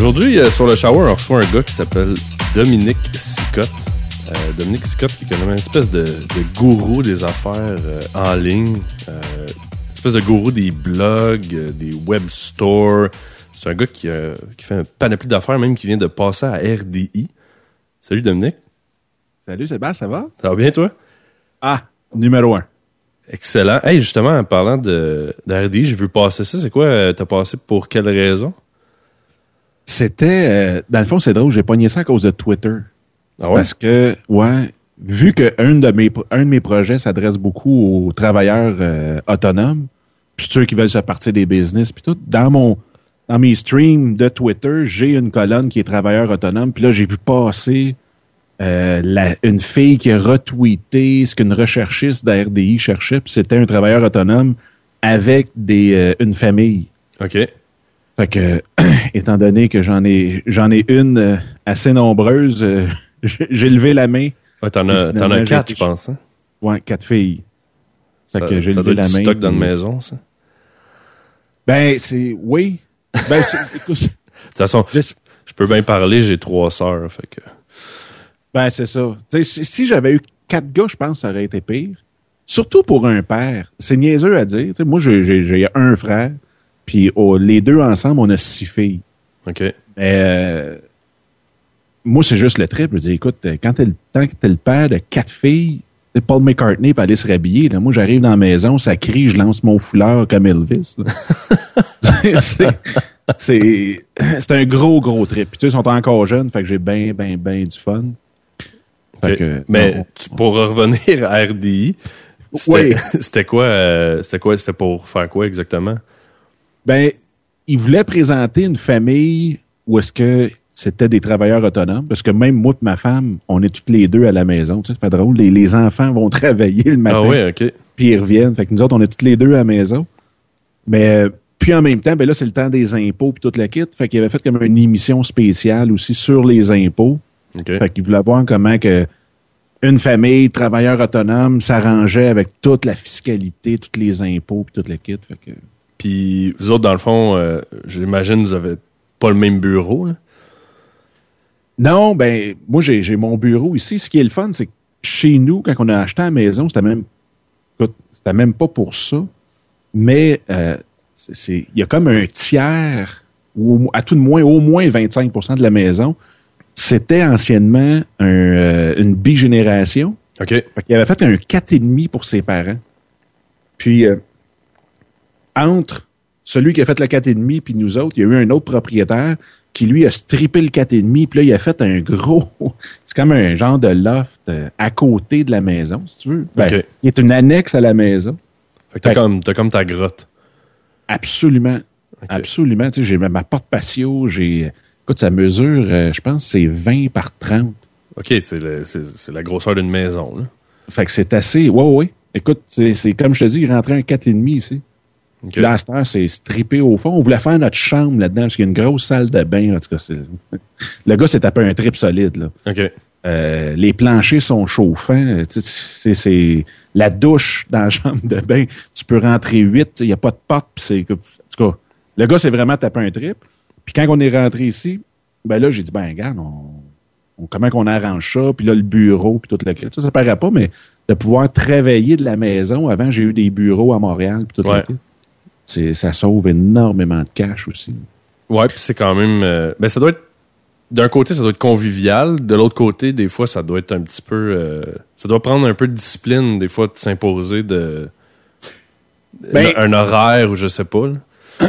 Aujourd'hui, euh, sur le shower, on reçoit un gars qui s'appelle Dominique Sicotte. Euh, Dominique Sicotte, qui est comme une espèce de, de gourou des affaires euh, en ligne. Une espèce de gourou des blogs, des web stores. C'est un gars qui, qui fait un panoplie d'affaires, même qui vient de passer à RDI. Salut Dominique. Salut Sébastien, ça va? Ça va bien toi? Ah, numéro un. Excellent. Hey, justement, en parlant de, de RDI, j'ai vu passer ça. C'est quoi? T'as passé pour quelle raison? C'était, euh, dans le fond, c'est drôle, j'ai pogné ça à cause de Twitter. Ah ouais? Parce que, ouais, vu que un de mes, un de mes projets s'adresse beaucoup aux travailleurs euh, autonomes, puis ceux qui veulent se partir des business, puis tout, dans mon, dans mes streams de Twitter, j'ai une colonne qui est travailleur autonome, puis là, j'ai vu passer euh, la- une fille qui a retweeté ce qu'une recherchiste d'RDI cherchait, puis c'était un travailleur autonome avec des, euh, une famille. OK. Fait que, étant donné que j'en ai, j'en ai une euh, assez nombreuse, euh, j'ai levé la main. Ouais, t'en as, t'en as quatre, je pense. Hein? Ouais, quatre filles. Fait Ça, que j'ai levé la main. stock dans une puis- maison, ça. Ben, c'est, oui. Ben, écoute, De toute façon, je- je peux bien parler, j'ai trois sœurs, fait que... ben, c'est ça. Si, si j'avais eu quatre gars, je pense que ça aurait été pire. Surtout pour un père. C'est niaiseux à dire. Tu sais, moi, j'ai un frère, puis oh, les deux ensemble, on a six filles. OK. Mais euh, moi, c'est juste le trip. Je dis, écoute, euh, quand t'es le, tant que t'es le père de quatre filles, Paul McCartney peut aller se rhabiller. Là. Moi, j'arrive dans la maison, ça crie, je lance mon foulard comme Elvis. c'est, c'est, c'est un gros, gros trip. Puis tu sais, ils sont encore jeunes, fait que j'ai bien, bien, bien du fun. Fait OK. que, Mais non, pour revenir à RDI, c'était Oui. c'était quoi, euh, c'était quoi, c'était pour faire quoi exactement? Ben, ils voulaient présenter une famille où est-ce que c'était des travailleurs autonomes, parce que même moi et ma femme, on est toutes les deux à la maison. Tu sais, c'est pas drôle. Les, les enfants vont travailler le matin, Ah OK. puis ils reviennent. Fait que nous autres, on est toutes les deux à la maison. Mais euh, puis en même temps, ben là, c'est le temps des impôts puis toute la kit. Fait qu'il avait fait comme une émission spéciale aussi sur les impôts. OK. Fait qu'il voulait voir comment que une famille, travailleur autonome, s'arrangeait avec toute la fiscalité, tous les impôts puis toute la kit. Fait que Puis vous autres, dans le fond, euh, j'imagine vous avez pas le même bureau, là? Non, ben, moi, j'ai mon bureau ici. Ce qui est le fun, c'est que chez nous, quand on a acheté la maison, c'était même, c'était même pas pour ça. Mais, euh, c'est- il y a comme un tiers, ou à tout de moins, au moins 25% de la maison. C'était anciennement un, euh, une bigénération. OK. Fait qu'il avait fait un 4,5 pour ses parents. Puis, euh, entre celui qui a fait le 4,5 puis nous autres, il y a eu un autre propriétaire qui, lui, a strippé le 4,5 puis là, il a fait un gros... C'est comme un genre de loft euh, à côté de la maison, si tu veux. Ben, OK. Il est une annexe à la maison. Fait que t'as comme, comme ta grotte. Absolument. Absolument. Tu sais, j'ai ma porte patio, j'ai... Écoute, ça mesure, euh, je pense, c'est 20 par 30. OK, c'est la grosseur d'une maison, là. Fait que c'est assez... Ouais, ouais, ouais. Écoute, c'est c'est comme je te dis, il rentrait un 4,5 ici. OK. Puis là, à c'est strippé au fond. On voulait faire notre chambre là-dedans, parce qu'il y a une grosse salle de bain. En tout cas, le gars s'est tapé un trip solide. Là. OK. Euh, les planchers sont chauffants. C'est, la douche dans la chambre de bain. Tu peux rentrer huit. Il n'y a pas de porte. c'est, en tout cas, le gars s'est vraiment tapé un trip. Puis quand on est rentré ici, ben là, j'ai dit, ben regarde, on, on- comment qu'on arrange ça, puis là, le bureau, puis tout le. Ça, ça paraît pas, mais de pouvoir travailler de la maison. Avant, j'ai eu des bureaux à Montréal, puis tout Ouais. le Ça sauve énormément de cash aussi. Ouais, puis c'est quand même... euh, ben, ça doit être... D'un côté, ça doit être convivial. De l'autre côté, des fois, ça doit être un petit peu... euh, ça doit prendre un peu de discipline, des fois, de s'imposer de... Ben- un horaire ou je sais pas.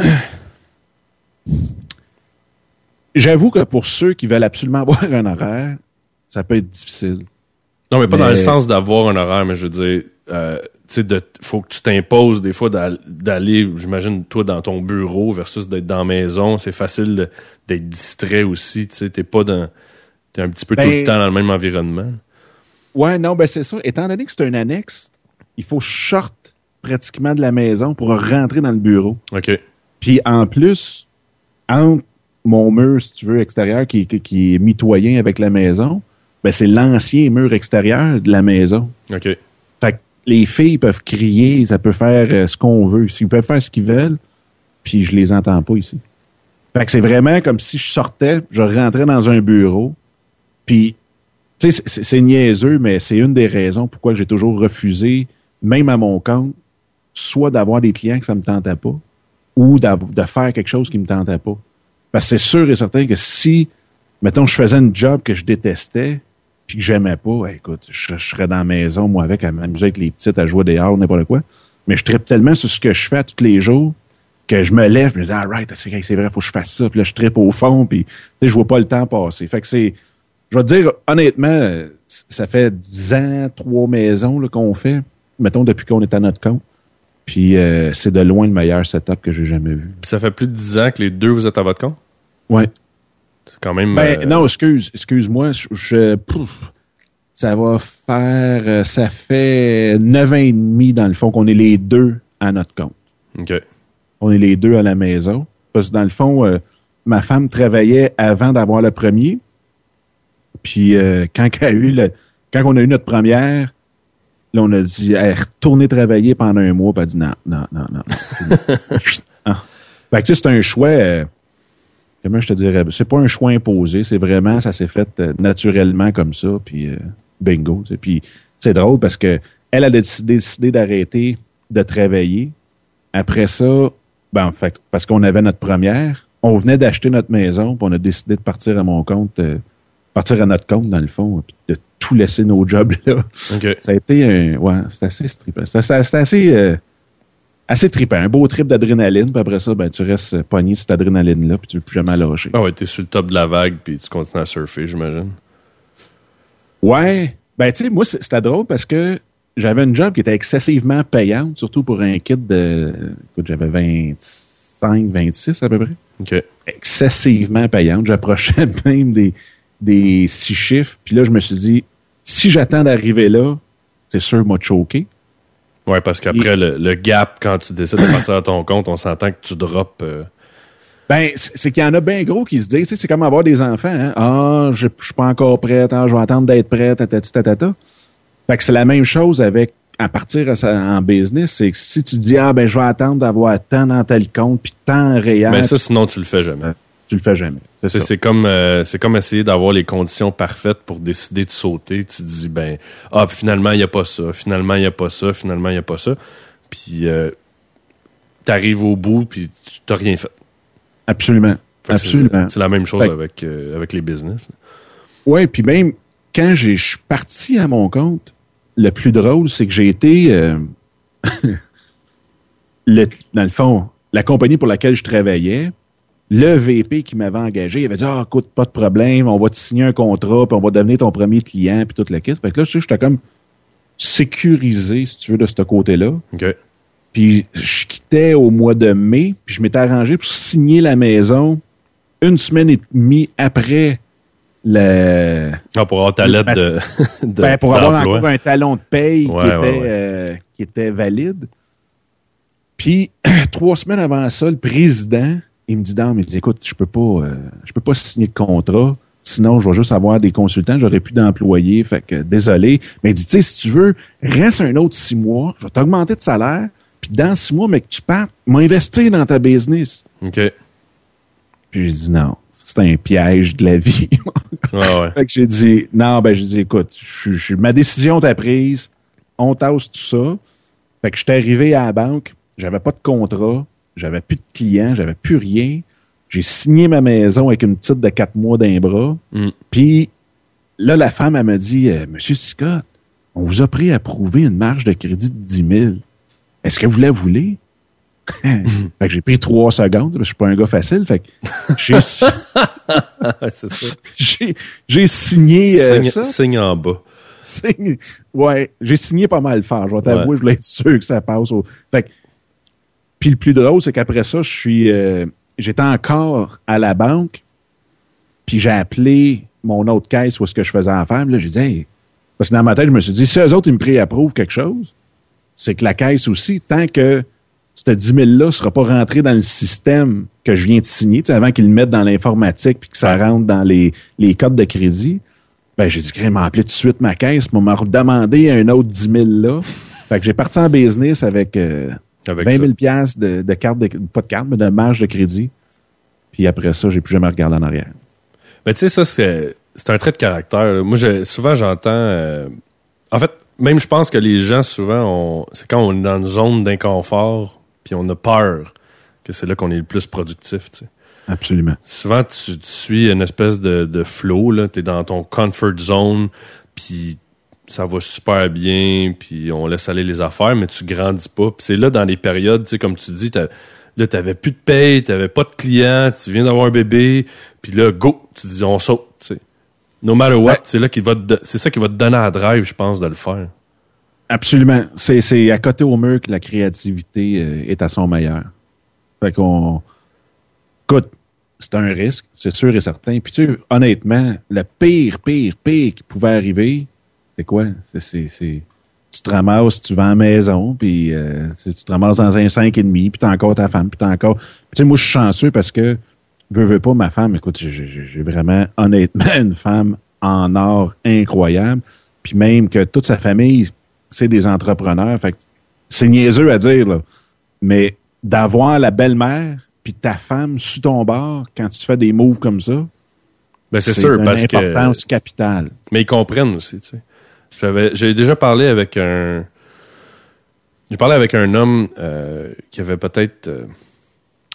J'avoue que pour ceux qui veulent absolument avoir un horaire, ça peut être difficile. Non, mais pas dans le sens d'avoir un horaire, mais je veux dire, euh, tu sais, faut que tu t'imposes des fois d'al- d'aller, j'imagine, toi, dans ton bureau versus d'être dans la maison. C'est facile d'être distrait aussi, tu sais, t'es pas dans... T'es un petit peu tout Ben- le temps dans le même environnement. Ouais, non, ben c'est ça. Étant donné que c'est un annexe, il faut short pratiquement de la maison pour rentrer dans le bureau. OK. Puis en plus, entre mon mur, si tu veux, extérieur, qui, qui, qui est mitoyen avec la maison, ben c'est l'ancien mur extérieur de la maison. OK. Fait que les filles peuvent crier, ça peut faire euh, ce qu'on veut. Ils peuvent faire ce qu'ils veulent, puis je les entends pas ici. Fait que c'est vraiment comme si je sortais, je rentrais dans un bureau, puis, tu sais, c'est niaiseux, mais c'est une des raisons pourquoi j'ai toujours refusé, même à mon compte, soit d'avoir des clients que ça me tentait pas, ou de faire quelque chose qui me tentait pas. Parce que c'est sûr et certain que si, mettons, je faisais un job que je détestais, puis que j'aimais pas, écoute, je, serais dans la maison, moi, avec, à m'amuser avec les petites, à jouer dehors, n'importe quoi. Mais je tripe tellement sur ce que je fais tous les jours que je me lève, je me dis, ah, right, c'est vrai, faut que je fasse ça. Puis là, je tripe au fond, puis je vois pas le temps passer. Fait que c'est, je vais te dire, honnêtement, ça fait dix ans, trois maisons qu'on fait, mettons, depuis qu'on est à notre compte. Puis euh, c'est de loin le meilleur setup que j'ai jamais vu. Puis ça fait plus de dix ans que les deux, vous êtes à votre compte? Ouais. C'est quand même... Ben, euh, non, excuse, excuse-moi, je... ça va faire... Euh, ça fait neuf ans et demi, dans le fond, qu'on est les deux à notre compte. OK. On est les deux à la maison. Parce que dans le fond, ma femme travaillait avant d'avoir le premier. Puis quand, a eu le, quand on a eu notre première, là, on a dit, hey, retourner travailler pendant un mois. Puis elle a dit, non, non, non, non. ah. Fait que c'est un choix, euh, comment je te dirais, c'est pas un choix imposé, c'est vraiment, ça s'est fait euh, naturellement comme ça, puis euh, bingo. Puis c'est drôle parce que elle a décidé, décidé d'arrêter de travailler. Après ça, ben, fait, parce qu'on avait notre première, on venait d'acheter notre maison, puis on a décidé de partir à mon compte partir à notre compte, dans le fond, puis de tout laisser nos jobs là. Ça a été un. Ouais, c'était assez trippant. C'était assez. Euh, assez trippant. Un beau trip d'adrénaline, puis après ça, ben, tu restes pogné sur cette adrénaline-là, puis tu ne veux plus jamais lâcher. Ah ouais, t'es sur le top de la vague, puis tu continues à surfer, j'imagine. Ouais. Ben, tu sais, moi, c'était drôle parce que j'avais une job qui était excessivement payante, surtout pour un kit de. Écoute, j'avais 25, 26 à peu près. OK. Excessivement payante. J'approchais même des des six chiffres. Puis là, je me suis dit, si j'attends d'arriver là, c'est sûr, m'a choqué. Ouais, parce qu'après, le, gap, quand tu décides de partir à ton compte, on s'entend que tu drops. Euh, ben, c'est qu'il y en a bien gros qui se disent, c'est comme avoir des enfants. Hein? Ah, je, suis pas encore prête, ah, je vais attendre d'être prête, tatati, tatata. Fait que c'est la même chose avec à partir en business, c'est que si tu dis ah ben je vais attendre d'avoir tant dans tel compte puis tant réel. Mais ça sinon tu le fais jamais tu le fais jamais. C'est comme euh, c'est comme essayer d'avoir les conditions parfaites pour décider de sauter. Tu te dis ben ah finalement il y a pas ça, finalement il y a pas ça, finalement il y a pas ça. Puis euh, tu arrives au bout puis tu n'as rien fait. Absolument. Absolument. C'est la même chose avec euh, avec les business. Oui, puis même quand je suis parti à mon compte, le plus drôle c'est que j'ai été le, dans le fond la compagnie pour laquelle je travaillais le VP qui m'avait engagé, il avait dit, ah, écoute, pas de problème, on va te signer un contrat, puis on va devenir ton premier client, puis toute la kit. Fait que là, je sais, j'étais comme sécurisé, si tu veux, de ce côté-là. Puis je quittais au mois de mai, puis je m'étais arrangé pour signer la maison une semaine et demie après le... Ah, pour avoir ta lettre de, ben, Pour avoir encore un talon de paye qui, était, euh, qui était valide. Puis, trois semaines avant ça, le président il me dit, non, mais dit, écoute, je peux pas, euh, je peux pas signer de contrat. Sinon, je vais juste avoir des consultants, j'aurai plus d'employés. Fait que, désolé. Mais il dit, tu sais, si tu veux, reste un autre six mois, je vais t'augmenter de salaire. Puis dans six mois, mais que tu partes, m'investir dans ta business. OK. Puis j'ai dit, non, c'est un piège de la vie. ah ouais. Fait que j'ai dit, non, ben, j'ai dit, écoute, je, ma décision t'a prise, on tasse tout ça. Fait que j'étais arrivé à la banque, j'avais pas de contrat, j'avais plus de clients, j'avais plus rien. J'ai signé ma maison avec une petite de quatre mois d'un bras. Mm. Puis là, la femme, elle m'a dit euh, Monsieur Scott, on vous a pris à prouver une marge de crédit de 10 000. Est-ce que vous la voulez? fait que j'ai pris trois secondes, je suis pas un gars facile. Fait que j'ai, j'ai, signé euh, ça. Signe en bas. ouais, j'ai signé pas mal fort. Je vais t'avouer, je voulais être sûr que ça passe. Au... Fait que puis le plus drôle, c'est qu'après ça, je suis, euh, j'étais encore à la banque, puis j'ai appelé mon autre caisse où est-ce que je faisais affaire. Là, j'ai dit, parce que dans ma tête, je me suis dit, si eux autres, ils me préapprouvent quelque chose, c'est que la caisse aussi, tant que ce 10 000-là ne sera pas rentré dans le système que je viens de signer, avant qu'ils le mettent dans l'informatique puis que ça rentre dans les, les codes de crédit, ben, j'ai dit, m'a appelé tout de suite ma caisse, m'a redemandé un autre 10 000 là. Fait que j'ai parti en business avec, euh, avec 20 000 de, de carte, de, pas de carte, mais de marge de crédit. Puis après ça, j'ai plus jamais regardé en arrière. Mais tu sais, ça, c'est, c'est un trait de caractère. Moi, je, souvent, j'entends. euh, en fait, même je pense que les gens, souvent, on, c'est quand on est dans une zone d'inconfort, puis on a peur, que c'est là qu'on est le plus productif. tu sais. Absolument. Souvent, tu, tu suis une espèce de, de flow, là. T'es dans ton comfort zone, puis ça va super bien, puis on laisse aller les affaires, mais tu grandis pas. Puis c'est là, dans les périodes, tu sais, comme tu dis, là, t'avais plus de paye, t'avais pas de clients, tu viens d'avoir un bébé, puis là, go, tu dis, on saute, tu sais. No matter what, Ouais. c'est là qu'il va c'est ça qui va te donner la drive, je pense, de le faire. Absolument. C'est, c'est à côté au mur que la créativité euh, est à son meilleur. Fait qu'on. Écoute, c'est un risque, c'est sûr et certain. Puis tu sais, honnêtement, le pire, pire, pire qui pouvait arriver, c'est quoi? C'est, c'est, c'est- Tu te ramasses, tu vas à la maison, puis euh, tu, tu te ramasses dans un 5,5, puis t'as encore ta femme, puis t'as encore. Puis tu sais, moi, je suis chanceux parce que, veux, veux pas, ma femme, écoute, j'ai, j'ai- j'ai vraiment, honnêtement, une femme en or incroyable. Puis même que toute sa famille, c'est des entrepreneurs. Fait que c'est niaiseux à dire, là. Mais d'avoir la belle-mère puis ta femme sous ton bord quand tu fais des moves comme ça, Ben, c'est sûr, une parce que. importance capitale. Mais ils comprennent aussi, tu sais. J'avais, j'ai déjà parlé avec un. J'ai parlé avec un homme euh, qui avait peut-être euh,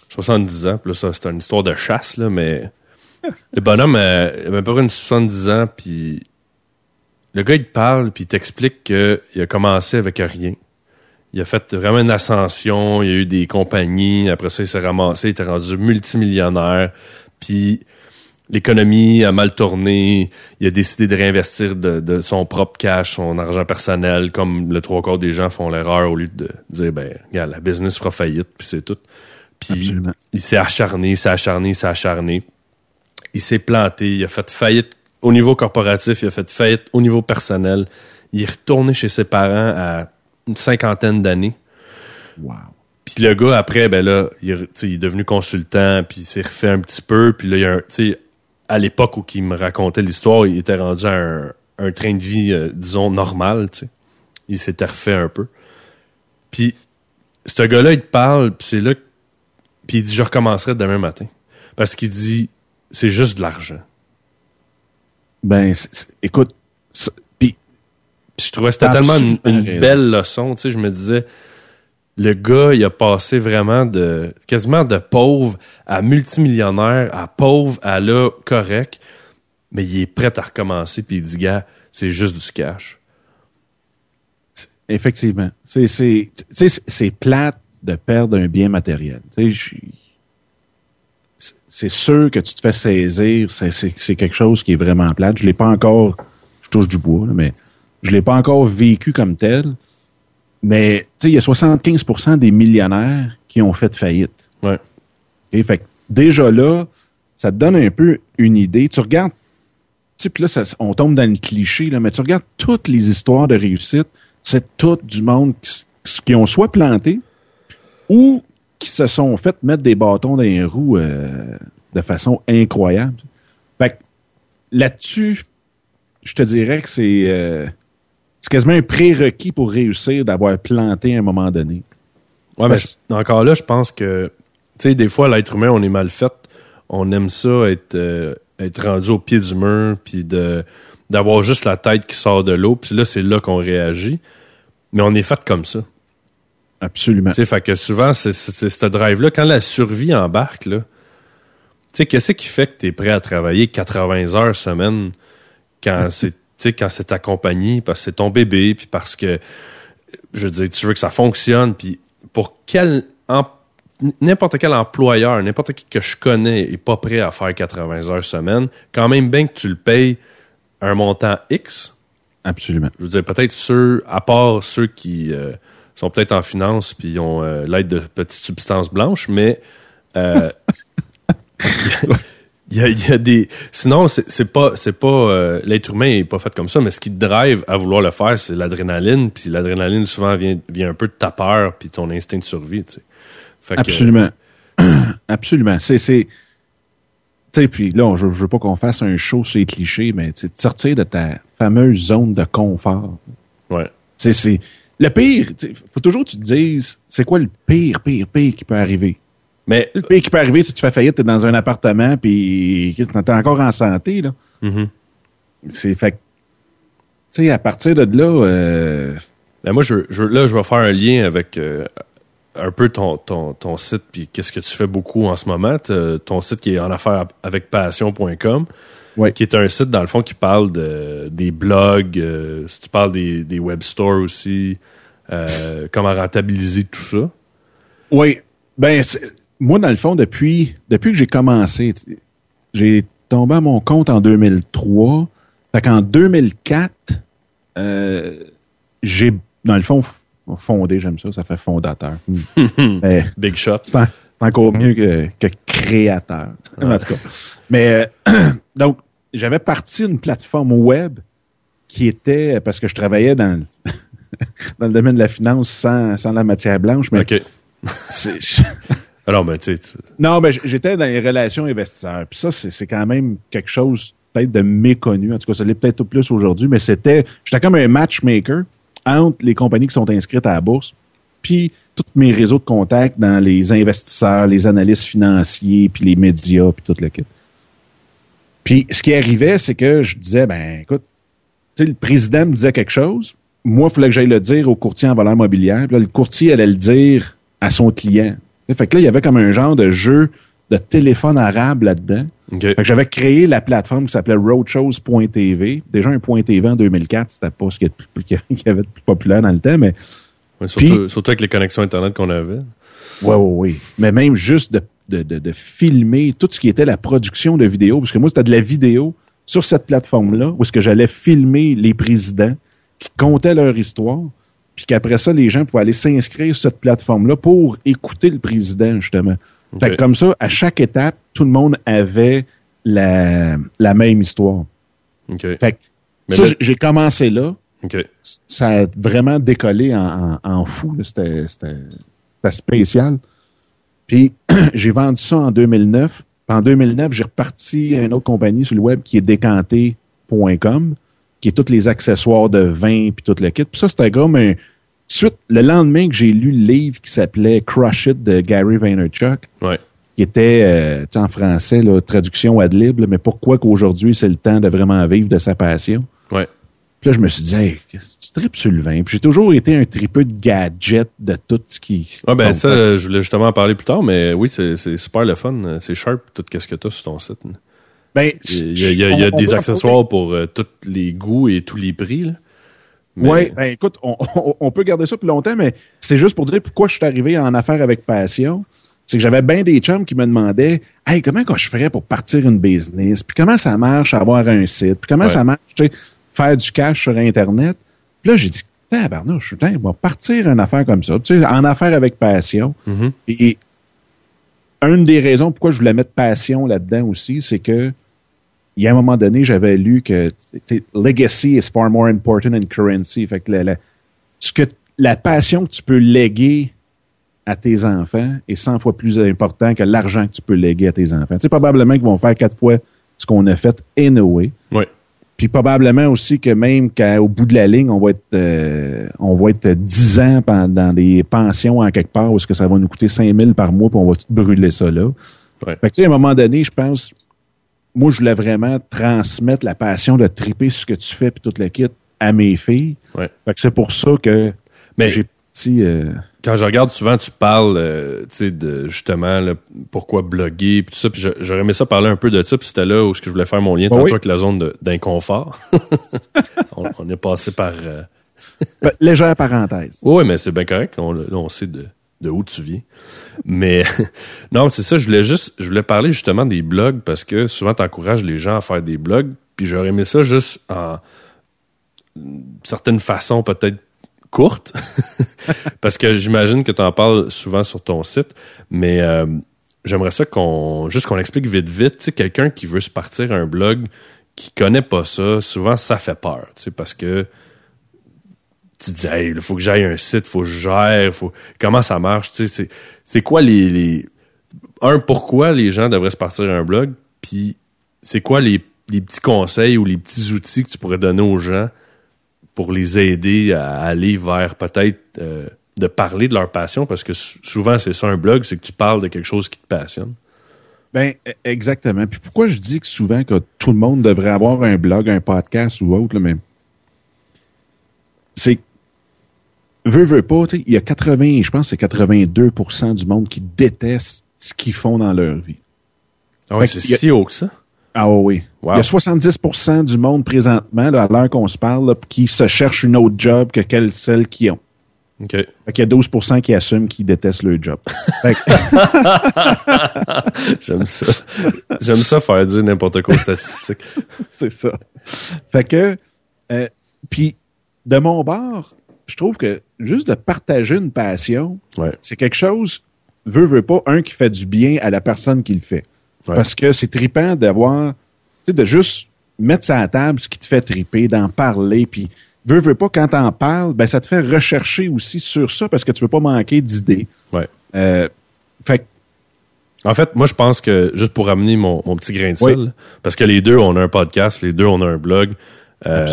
70 ans. Puis là, ça, c'est une histoire de chasse, là, mais le bonhomme euh, il avait à peu près une 70 ans, puis le gars, il te parle, puis il t'explique qu'il a commencé avec rien. Il a fait vraiment une ascension, il y a eu des compagnies, après ça, il s'est ramassé, il était rendu multimillionnaire, puis l'économie a mal tourné, il a décidé de réinvestir de, de son propre cash, son argent personnel, comme le trois quarts des gens font l'erreur au lieu de dire, ben, regarde, la business fera faillite, puis c'est tout. Puis Absolument. il s'est acharné, s'est acharné, s'est acharné. Il s'est planté, il a fait faillite au niveau corporatif, il a fait faillite au niveau personnel. Il est retourné chez ses parents à une cinquantaine d'années. Wow. Puis le gars, après, ben là, il, il est devenu consultant, puis il s'est refait un petit peu. Puis là, il y a un, à l'époque où il me racontait l'histoire, il était rendu à un, un train de vie, euh, disons, normal, tu sais. Il s'était refait un peu. Puis, ce gars-là, il te parle, puis c'est là, puis il dit, je recommencerai demain matin. Parce qu'il dit, c'est juste de l'argent. Ben, c'est- c'est- écoute, ça- puis Puis je trouvais que c'était tellement une, belle leçon. Tu sais, je me disais, le gars, il a passé vraiment de quasiment de pauvre à multimillionnaire, à pauvre à là correct, mais il est prêt à recommencer. Puis il dit, gars, c'est juste du cash. effectivement, c'est c'est c'est- plate de perdre un bien matériel. C'est- sûr que tu te fais saisir, c'est quelque chose qui est vraiment plate. Je l'ai pas encore, je touche du bois, là, mais je l'ai pas encore vécu comme tel. Mais tu sais, il y a 75% des millionnaires qui ont fait faillite. Ouais. OK? Fait que déjà là, ça te donne un peu une idée. Tu regardes, tu sais, puis là, ça- on tombe dans le cliché, là, mais tu regardes toutes les histoires de réussite, c'est tout du monde qui, qui ont soit planté ou qui se sont fait mettre des bâtons dans les roues euh, de façon incroyable. Fait que là-dessus, je te dirais que c'est euh, c'est quasiment un prérequis pour réussir d'avoir planté à un moment donné. Ouais, mais Parce- encore là, je pense que, tu sais, des fois, l'être humain, on est mal fait. On aime ça être, euh, être rendu au pied du mur, puis de d'avoir juste la tête qui sort de l'eau. Puis là, c'est là qu'on réagit. Mais on est fait comme ça. Absolument. Tu sais, fait que souvent, c'est ce drive-là, quand la survie embarque, là, tu sais, qu'est-ce qui fait que tu es prêt à travailler 80 heures semaine quand c'est sais, quand c'est ta compagnie, parce que c'est ton bébé, puis parce que, je veux dire, tu veux que ça fonctionne, puis pour quel, n'importe quel employeur, n'importe qui que je connais est pas prêt à faire 80 heures semaine, quand même bien que tu le payes un montant X, Absolument. je veux dire, peut-être ceux, à part ceux qui euh, sont peut-être en finance puis ont euh, l'aide de petites substances blanches, mais euh, il y, a, il y a des. Sinon, c'est pas, c'est pas euh, l'être humain est pas fait comme ça, mais ce qui te drive à vouloir le faire, c'est l'adrénaline. Puis l'adrénaline souvent vient, vient un peu de ta peur puis ton instinct de survie. Tu sais. Fait que- Absolument. Absolument. C'est, c'est, tu sais, puis là, je, je veux pas qu'on fasse un show sur les clichés, mais tu sortir de ta fameuse zone de confort. ouais. Tu sais, c'est, le pire, faut toujours que tu te dises, c'est quoi le pire, pire, pire qui peut arriver? Mais Le pire qui peut arriver, si tu fais faillite, t'es dans un appartement, puis t'es encore en santé, là. Mhm. C'est fait tu sais, à partir de là, euh, Ben moi, je, je- là, je vais faire un lien avec euh, un peu ton, ton, ton site, puis qu'est-ce que tu fais beaucoup en ce moment. Ton site qui est en affaires avec passion.com, Ouais. qui est un site, dans le fond, qui parle de, des blogs, euh, si tu parles des, des web stores aussi, euh, comment rentabiliser tout ça. Oui. Ben, c'est- moi, dans le fond, depuis, depuis que j'ai commencé, j'ai tombé à mon compte en 2003. Fait qu'en 2004, euh, j'ai, dans le fond, fondé, j'aime ça, ça fait fondateur. Mais Big shot. c'est en- c'est encore mieux que, que créateur. En tout cas. Mais, euh, donc, j'avais parti une plateforme web qui était, parce que je travaillais dans, dans le domaine de la finance sans, sans la matière blanche, mais. Alors, ben, non, mais j- j'étais dans les relations investisseurs. Puis ça, c'est quand même quelque chose peut-être de méconnu. En tout cas, ça l'est peut-être plus aujourd'hui, mais c'était. J'étais comme un matchmaker entre les compagnies qui sont inscrites à la bourse, puis tous mes réseaux de contacts dans les investisseurs, les analystes financiers, puis les médias, puis tout le kit. Puis ce qui arrivait, c'est que je disais, ben écoute, le président me disait quelque chose. Moi, il fallait que j'aille le dire au courtier en valeur mobilière. Puis là, le courtier allait le dire à son client. Fait que là, il y avait comme un genre de jeu de téléphone arabe là-dedans. OK. Fait que j'avais créé la plateforme qui s'appelait roadshows.tv. Déjà, un point .tv en 2004, c'était pas ce qu'il y, avait de plus populaire dans le temps, mais surtout, Puis- surtout avec les connexions Internet qu'on avait. Ouais, ouais, oui. Mais même juste de, de, de, de filmer tout ce qui était la production de vidéos, parce que moi, c'était de la vidéo sur cette plateforme-là, où est-ce que j'allais filmer les présidents qui comptaient leur histoire, puis qu'après ça, les gens pouvaient aller s'inscrire sur cette plateforme-là pour écouter le président, justement. Fait que comme ça, à chaque étape, tout le monde avait la, la même histoire. OK. Fait que Mais ça, j'ai- commencé là OK. ça a vraiment décollé en, en, en fou. C'était, spécial. Puis j'ai vendu ça en 2009. Puis en 2009, j'ai reparti à une autre compagnie sur le web qui est décanté.com, qui est tous les accessoires de vin puis tout le kit. Puis ça, c'était comme un... Suite, le lendemain que j'ai lu le livre qui s'appelait Crush It de Gary Vaynerchuk, Ouais. qui était euh, en français, là, traduction ad lib, là, mais pourquoi qu'aujourd'hui c'est le temps de vraiment vivre de sa passion? Ouais. Puis là, je me suis dit, hey, tu tripes sur le vin? Puis j'ai toujours été un tripeux de gadgets, de tout ce qui. Ah ben ça, je voulais justement en parler plus tard, mais oui, c'est super le fun. C'est sharp tout ce que tu as sur ton site. Ben, Il y a, il y a- il y a on- on des accessoires pour euh, tous les goûts et tous les prix. Là. Mais- Oui, ben écoute, on, on- on peut garder ça plus longtemps, mais c'est juste pour dire pourquoi je suis arrivé en affaires avec passion. C'est que j'avais bien des chums qui me demandaient Hey, comment que je ferais pour partir une business? Puis comment ça marche avoir un site? Puis comment Ouais. ça marche, faire du cash sur Internet? Puis là, j'ai dit Tabarnouche, putain, on va partir une affaire comme ça, tu sais, en affaires avec passion. Mhm. Et une des raisons pourquoi je voulais mettre passion là-dedans aussi, c'est que il y a un moment donné, j'avais lu que legacy is far more important than currency. Fait que la, la- ce que la passion que tu peux léguer à tes enfants est 100 fois plus important que l'argent que tu peux léguer à tes enfants. Tu sais, probablement qu'ils vont faire quatre fois ce qu'on a fait anyway. Ouais. Puis probablement aussi que même qu'au bout de la ligne, on va être euh, on va être 10 ans dans des pensions en quelque part où est-ce que ça va nous coûter 5 000 par mois puis on va tout brûler ça là. Ouais. Fait que tu sais, à un moment donné, je pense, moi, je voulais vraiment transmettre la passion de triper sur ce que tu fais puis toute le kit à mes filles. Ouais. Fait que c'est pour ça que Mais j'ai petit... euh, quand je regarde souvent, tu parles, euh, tu sais, de justement là, pourquoi bloguer, puis tout ça. Puis j'aurais aimé ça parler un peu de ça. Puis c'était là où je voulais faire mon lien Bah tantôt oui. avec la zone d'inconfort. on, on est passé par. euh, ben, légère parenthèse. Oui, mais c'est bien correct. On, là, on sait de, de où tu viens. Mais non, c'est ça. Je voulais juste, je voulais parler justement des blogs parce que souvent tu encourages les gens à faire des blogs. Puis j'aurais aimé ça juste en certaines façons peut-être courtes. parce que j'imagine que tu en parles souvent sur ton site. Mais euh, j'aimerais ça qu'on juste qu'on explique vite vite. Tu sais, quelqu'un qui veut se partir un blog qui connaît pas ça, souvent ça fait peur. Tu sais, parce que tu dis, hey, il faut que j'aille un site, faut que je gère, faut... comment ça marche, tu sais, c'est, quoi les, un, pourquoi les gens devraient se partir un blog, puis c'est quoi les, les petits conseils ou les petits outils que tu pourrais donner aux gens pour les aider à aller vers peut-être euh, de parler de leur passion parce que souvent c'est ça un blog, c'est que tu parles de quelque chose qui te passionne. Ben, e, exactement. Puis pourquoi je dis que souvent que tout le monde devrait avoir un blog, un podcast ou autre, mais c'est veut, veut pas, il y a 80, je pense c'est 82% du monde qui déteste ce qu'ils font dans leur vie. Ah oui, c'est si haut que ça? Ah oui. Il y a 70% du monde présentement, à l'heure qu'on se parle, qui se cherche une autre job que celle qu'ils ont. OK. Fait qu'il y a 12% qui assument qu'ils détestent leur job. J'aime ça. J'aime ça faire dire n'importe quoi statistique. C'est ça. Fait que, euh, puis de mon bord, je trouve que juste de partager une passion, c'est quelque chose, veut, veut pas, un qui fait du bien à la personne qui le fait. Parce que c'est tripant d'avoir, tu sais, de juste mettre ça à table ce qui te fait triper, d'en parler, puis veux, veux pas, quand t'en parles, ben ça te fait rechercher aussi sur ça parce que tu veux pas manquer d'idées. Ouais. Euh, fait en fait, moi, je pense que, juste pour amener mon, petit grain de sel, parce que les deux, on a un podcast, les deux, on a un blog. Euh,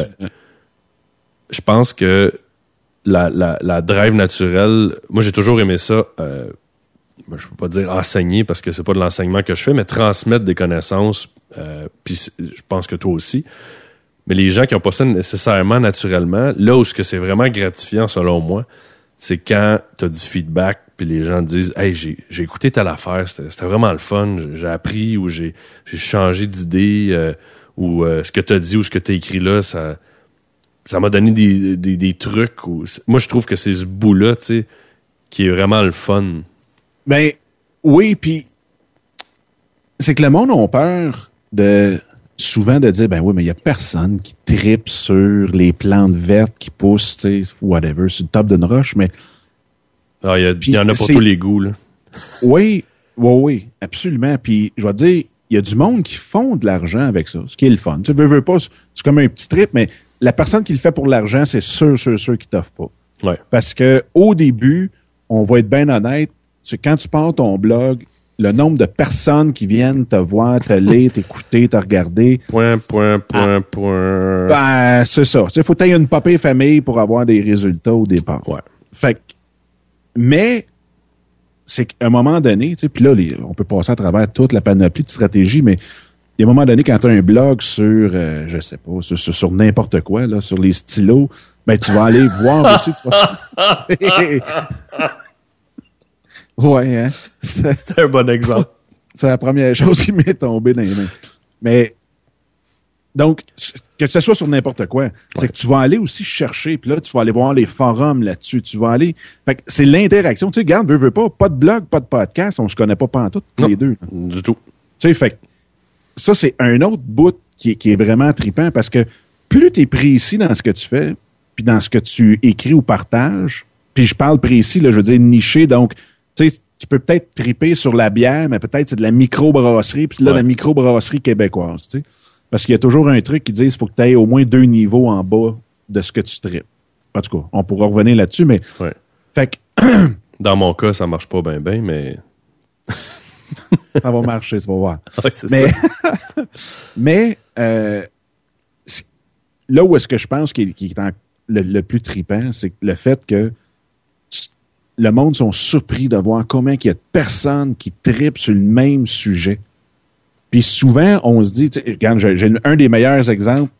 je pense que la, la, drive naturelle, moi, j'ai toujours aimé ça. Euh, je peux pas dire enseigner parce que c'est pas de l'enseignement que je fais, mais transmettre des connaissances. Euh, puis je pense que toi aussi. Mais les gens qui ont pas ça nécessairement naturellement, là où ce que c'est vraiment gratifiant selon moi, c'est quand tu as du feedback puis les gens disent Hey, j'ai, j'ai écouté telle affaire, c'était, vraiment le fun, j'ai, appris ou j'ai, j'ai changé d'idée euh, ou euh, ce que tu as dit ou ce que tu as écrit là, ça, ça m'a donné des, des, des trucs. Ou, moi, je trouve que c'est ce bout-là, tu sais, qui est vraiment le fun. Ben oui, puis c'est que le monde a peur de souvent de dire ben oui, mais il y a personne qui tripe sur les plantes vertes qui poussent, tu sais, whatever, sur le top d'une roche, mais ah, il y, en a pour tous les goûts, là. Oui, oui, oui, absolument. Puis je vais te dire, il y a du monde qui font de l'argent avec ça, ce qui est le fun. Tu veux, veux pas, c'est comme un petit trip, mais la personne qui le fait pour l'argent, c'est sûr, sûr, sûr qui t'offre pas. Ouais. Parce que au début, on va être bien honnête, c'est quand tu pars ton blog, le nombre de personnes qui viennent te voir, te lire, t'écouter, te regarder. Point, point, point, ah. point. Ben, c'est ça. Il faut tailler une famille pour avoir des résultats au départ. Ouais. Fait mais, c'est qu'à un moment donné, puis là, on peut passer à travers toute la panoplie de stratégies, mais y a un moment donné, quand tu as un blog sur, euh, je sais pas, sur, sur, n'importe quoi, là, sur les stylos, ben, tu vas aller voir aussi. Tu vas... Ouais, hein? C'est un bon exemple. C'est la première chose qui m'est tombée dans les mains. Mais, donc, que ce soit sur n'importe quoi, c'est que tu vas aller aussi chercher, puis là, tu vas aller voir les forums là-dessus. Tu vas aller. Fait que c'est l'interaction. Tu sais, regarde, veux, veux pas, pas de blog, pas de podcast, on se connaît pas pantoute, tous les deux. Du tout. Tu sais, fait ça, c'est un autre bout qui est, qui est vraiment tripant parce que plus tu es précis dans ce que tu fais, puis dans ce que tu écris ou partages, puis je parle précis, là, je veux dire niché, donc tu sais, tu peux peut-être triper sur la bière, mais peut-être c'est de la microbrasserie, puis là, la microbrasserie québécoise, tu sais. Parce qu'il y a toujours un truc qui dit qu'il faut que tu ailles au moins deux niveaux en bas de ce que tu tripes. En tout cas, on pourra revenir là-dessus, mais. Ouais. Fait que Dans mon cas, ça marche pas bien, bien, mais. ça va marcher, tu vas voir. Ouais, mais, mais euh, là où est-ce que je pense qu'il est le, le, plus tripant, c'est le fait que le monde sont surpris de voir comment il y a de personnes qui tripent sur le même sujet. Puis souvent, on se dit, regarde, j'ai un des meilleurs exemples.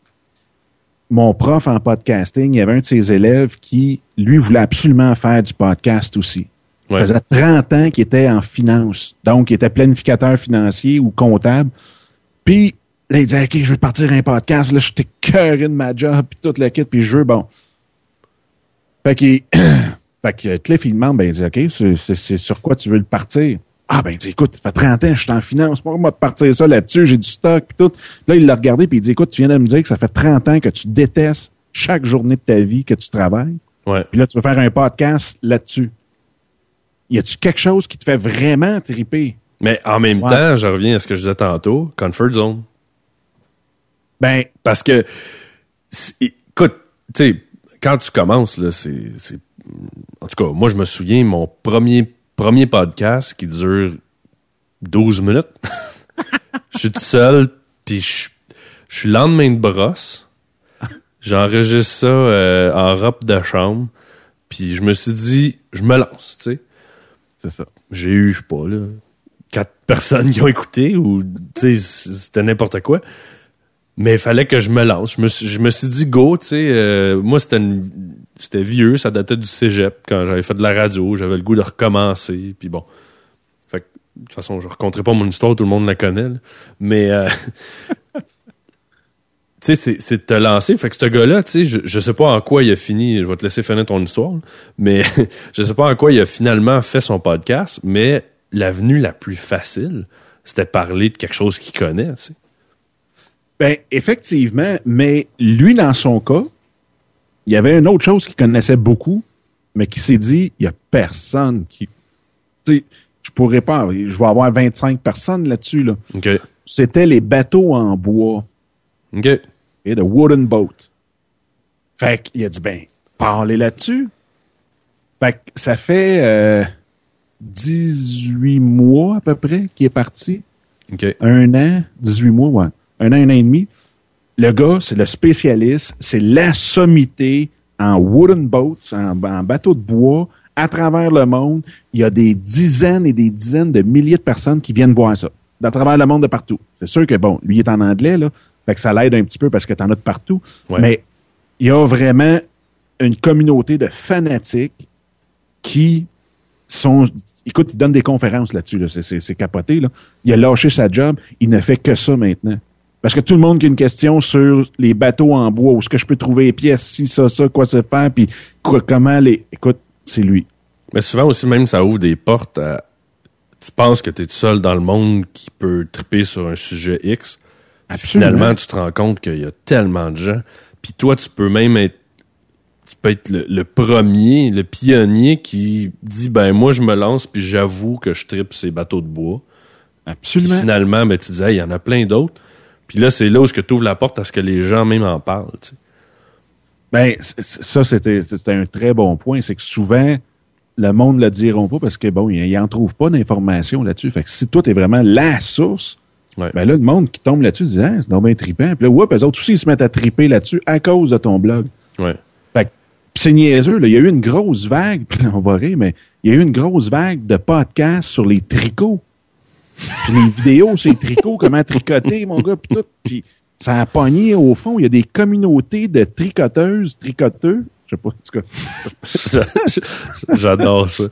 Mon prof en podcasting, il y avait un de ses élèves qui, lui, voulait absolument faire du podcast aussi. Il faisait 30 ans qu'il était en finance. Donc, il était planificateur financier ou comptable. Puis, là, il disait, OK, je veux partir un podcast. Là, je cœuré de ma job, puis toute la kit, puis je veux, bon. Fait qu'il Fait que Cliff, il demande, ben, il dit, OK, c'est sur quoi tu veux le partir? Ah, ben, il dit, écoute, ça fait 30 ans, je suis en finance, moi, de partir ça là-dessus, j'ai du stock, puis tout. Là, il l'a regardé, puis il dit, écoute, tu viens de me dire que ça fait 30 ans que tu détestes chaque journée de ta vie que tu travailles. Ouais. Puis là, tu veux faire un podcast là-dessus. Y a-tu quelque chose qui te fait vraiment triper? Mais en même temps, je reviens à ce que je disais tantôt, comfort zone. Ben. Parce que, écoute, tu sais, quand tu commences, là, c'est en tout cas, moi, je me souviens, mon premier, premier podcast qui dure 12 minutes. je suis tout seul, puis je, suis lendemain de brosse. J'enregistre ça euh, en robe de chambre. Puis je me suis dit, je me lance, tu sais. Ça. J'ai eu, je sais pas, là, quatre personnes qui ont écouté ou, tu sais, c'était n'importe quoi. Mais il fallait que je me lance. Je me je me suis dit, go, tu sais, euh, moi, c'était c'était vieux, ça datait du cégep, quand j'avais fait de la radio, j'avais le goût de recommencer, puis bon. Fait que, de toute façon, je raconterai pas mon histoire, tout le monde la connaît, là. Mais, euh, sais, c'est- c'est de te lancer. Fait que ce gars-là, tu sais, je, je sais pas en quoi il a fini, je vais te laisser finir ton histoire, mais je sais pas en quoi il a finalement fait son podcast, mais l'avenue la plus facile, c'était parler de quelque chose qu'il connaît, tu sais. Ben, effectivement, mais lui, dans son cas, il y avait une autre chose qu'il connaissait beaucoup, mais qui s'est dit, il y a personne qui. Tu sais, je pourrais pas. Je vais avoir 25 personnes là-dessus, là. C'était les bateaux en bois. OK. Et de wooden boat. Fait qu'il a dit, ben, parlez là-dessus. Fait que ça fait euh, 18 mois à peu près qu'il est parti. Un an, 18 mois, ouais. Un an, un an et demi. Le gars, c'est le spécialiste, c'est la sommité en wooden boats, en, en bateau de bois, à travers le monde. Il y a des dizaines et des dizaines de milliers de personnes qui viennent voir ça. À travers le monde de partout. C'est sûr que, bon, lui il est en anglais, là. Fait que ça l'aide un petit peu parce que t'en as de partout. Ouais. Mais il y a vraiment une communauté de fanatiques qui sont. Écoute, il donne des conférences là-dessus, là. C'est- capoté. Là. Il a lâché sa job, il ne fait que ça maintenant. Parce que tout le monde qui a une question sur les bateaux en bois, où est-ce que je peux trouver les pièces, si, ça, ça, quoi se faire, puis quoi- comment les. Écoute, c'est lui. Mais souvent aussi, même, ça ouvre des portes à. Tu penses que tu es tout seul dans le monde qui peut triper sur un sujet X. Puis Finalement, tu te rends compte qu'il y a tellement de gens. Puis toi, tu peux même être. Tu peux être le, le premier, le pionnier qui dit ben moi je me lance puis j'avoue que je tripe ces bateaux de bois. Puis Absolument. finalement, ben, tu disais, il y en a plein d'autres. Puis là, c'est là où tu ouvres la porte à ce que les gens même en parlent. tu sais. Ben, ça, c'était un très bon point. C'est que souvent, le monde ne le diront pas parce que, bon, ils n'en trouvent pas d'informations là-dessus. Fait que si toi, tu es vraiment la source, Ouais. ben là, le monde qui tombe là-dessus dit, ah, c'est donc bien trippant. Puis là, ouais, eux autres aussi, ils se mettent à triper là-dessus à cause de ton blog. Ouais. Fait que, pis c'est niaiseux, là. Il y a eu une grosse vague, puis on va rire, mais il y a eu une grosse vague de podcasts sur les tricots. Puis les vidéos, c'est les tricots, comment tricoter, mon gars, puis tout. Puis ça a pogné au fond. Il y a des communautés de tricoteuses, tricoteux. Je sais pas, en tout cas. J'adore ça.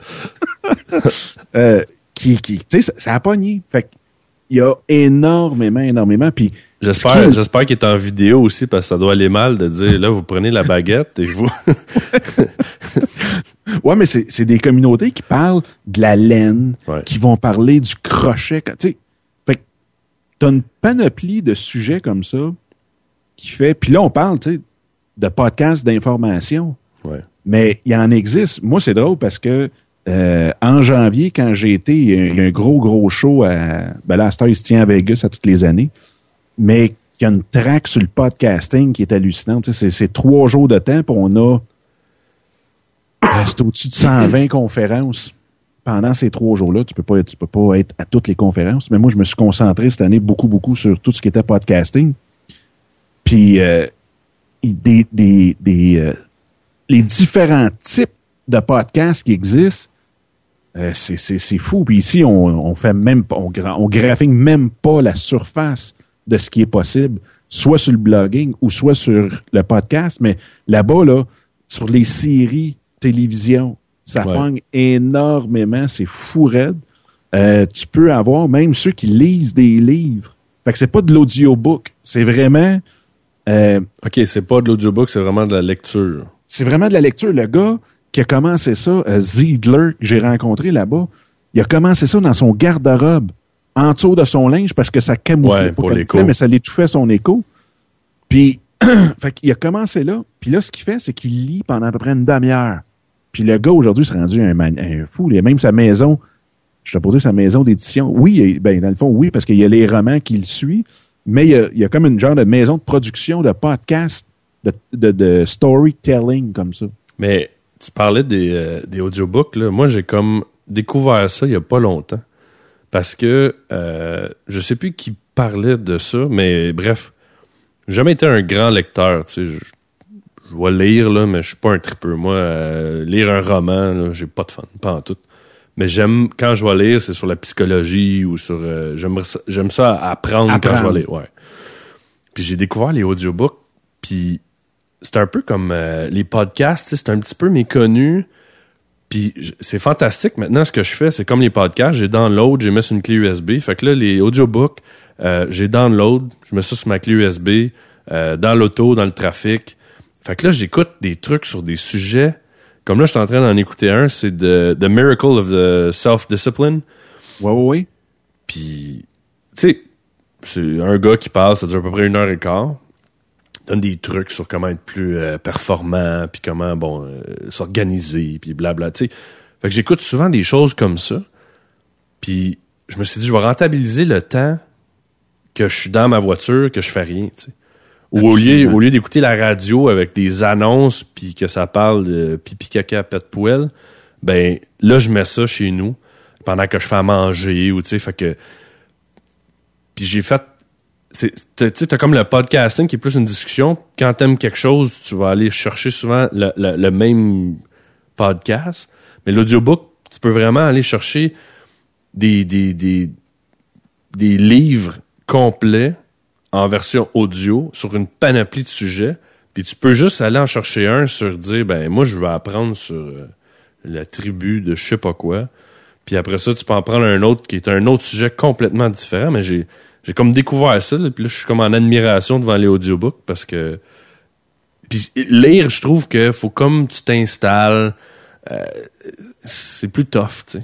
euh, qui, qui, tu sais, ça, ça a pogné. Fait que, il y a énormément, énormément. Puis, J'espère, j'espère qu'il est en vidéo aussi parce que ça doit aller mal de dire là vous prenez la baguette et vous. ouais, mais c'est des communautés qui parlent de la laine, Ouais. qui vont parler du crochet. Tu sais, fait t'as une panoplie de sujets comme ça qui fait. Puis là, on parle, tu sais, de podcasts d'information. Ouais. Mais il en existe. Moi, c'est drôle parce que euh, en janvier, quand j'ai été, il y, a- un gros, gros show à. Ben là, il se tient à Vegas à toutes les années. Mais il y a une track sur le podcasting qui est hallucinante. C'est, trois jours de temps, puis on a. C'est au-dessus de 120 conférences pendant ces trois jours-là. Tu peux pas tu peux pas être à toutes les conférences. Mais moi, je me suis concentré cette année beaucoup, beaucoup sur tout ce qui était podcasting. Puis euh, des, des, des, euh, les différents types de podcasts qui existent, euh, c'est, c'est, c'est fou. Puis ici, on, on fait même pas, on, on graphine même pas la surface de ce qui est possible, soit sur le blogging ou soit sur le podcast. Mais là-bas, là, sur les séries télévision, ça Ouais. pogne énormément. C'est fou raide. Euh, tu peux avoir même ceux qui lisent des livres. Fait que c'est pas de l'audiobook. C'est vraiment, euh, Ok, c'est pas de l'audiobook, c'est vraiment de la lecture. c'est vraiment de la lecture. Le gars qui a commencé ça, euh, Ziegler, que j'ai rencontré là-bas, il a commencé ça dans son garde-robe, en dessous de son linge, parce que ça camouflait Ouais, pour l'écho. mais ça l'étouffait son écho. Puis, fait qu'il a commencé là. Puis là, ce qu'il fait, c'est qu'il lit pendant à peu près une demi-heure. Puis le gars, aujourd'hui, s'est rendu un, fou. Il a même sa maison, je t'ai posé sa maison d'édition. Oui, ben, dans le fond, oui, parce qu'il y a les romans qu'il suit, mais il y, a, il y a comme une genre de maison de production, de podcast, de, de, de storytelling comme ça. Mais tu parlais des, euh, des audiobooks, là. Moi, j'ai comme découvert ça il y a pas longtemps. Parce que euh, je sais plus qui parlait de ça, mais bref, j'ai jamais été un grand lecteur. Tu sais, je, je vais lire, là, mais je suis pas un tripeux. Moi, euh, lire un roman, j'ai pas de fun, pas en tout. Mais j'aime, quand je vais lire, c'est sur la psychologie ou sur... euh, j'aime ça- j'aime ça apprendre, quand Apprendre. je vais lire, ouais. Puis j'ai découvert les audiobooks, puis c'est un peu comme euh, les podcasts, c'est un petit peu méconnu. Puis c'est fantastique. Maintenant, ce que je fais, c'est comme les podcasts, j'ai download, j'ai mis sur une clé USB. Fait que là, les audiobooks, euh, j'ai download, je mets ça sur ma clé USB, euh, dans l'auto, dans le trafic. Fait que là, j'écoute des trucs sur des sujets. Comme là, je suis en train d'en écouter un, c'est The, The Miracle of the Self-Discipline. Ouais, ouais, ouais. Puis, tu sais, c'est un gars qui parle, ça dure à peu près une heure et quart. Donne des trucs sur comment être plus euh, performant, puis comment, bon, euh, s'organiser, puis blabla, tu sais. Fait que j'écoute souvent des choses comme ça. Puis, je me suis dit, je vais rentabiliser le temps que je suis dans ma voiture, que je fais rien, tu sais. Ou au lieu, au lieu d'écouter la radio avec des annonces, puis que ça parle de pipi caca pète poêle, ben là, je mets ça chez nous pendant que je fais à manger, ou tu sais, fait que puis j'ai fait. Tu t'as comme le podcasting qui est plus une discussion. Quand t'aimes quelque chose, tu vas aller chercher souvent le, même podcast. Mais l'audiobook, tu peux vraiment aller chercher des, des, des, livres complets en version audio sur une panoplie de sujets. Puis tu peux juste aller en chercher un sur dire, ben moi, je vais apprendre sur euh, la tribu de je sais pas quoi. Puis après ça, tu peux en prendre un autre qui est un autre sujet complètement différent. Mais j'ai, j'ai comme découvert ça. là, puis là, je suis comme en admiration devant les audiobooks parce que. Puis lire, je trouve que faut comme tu t'installes. euh, c'est plus tough, tu sais.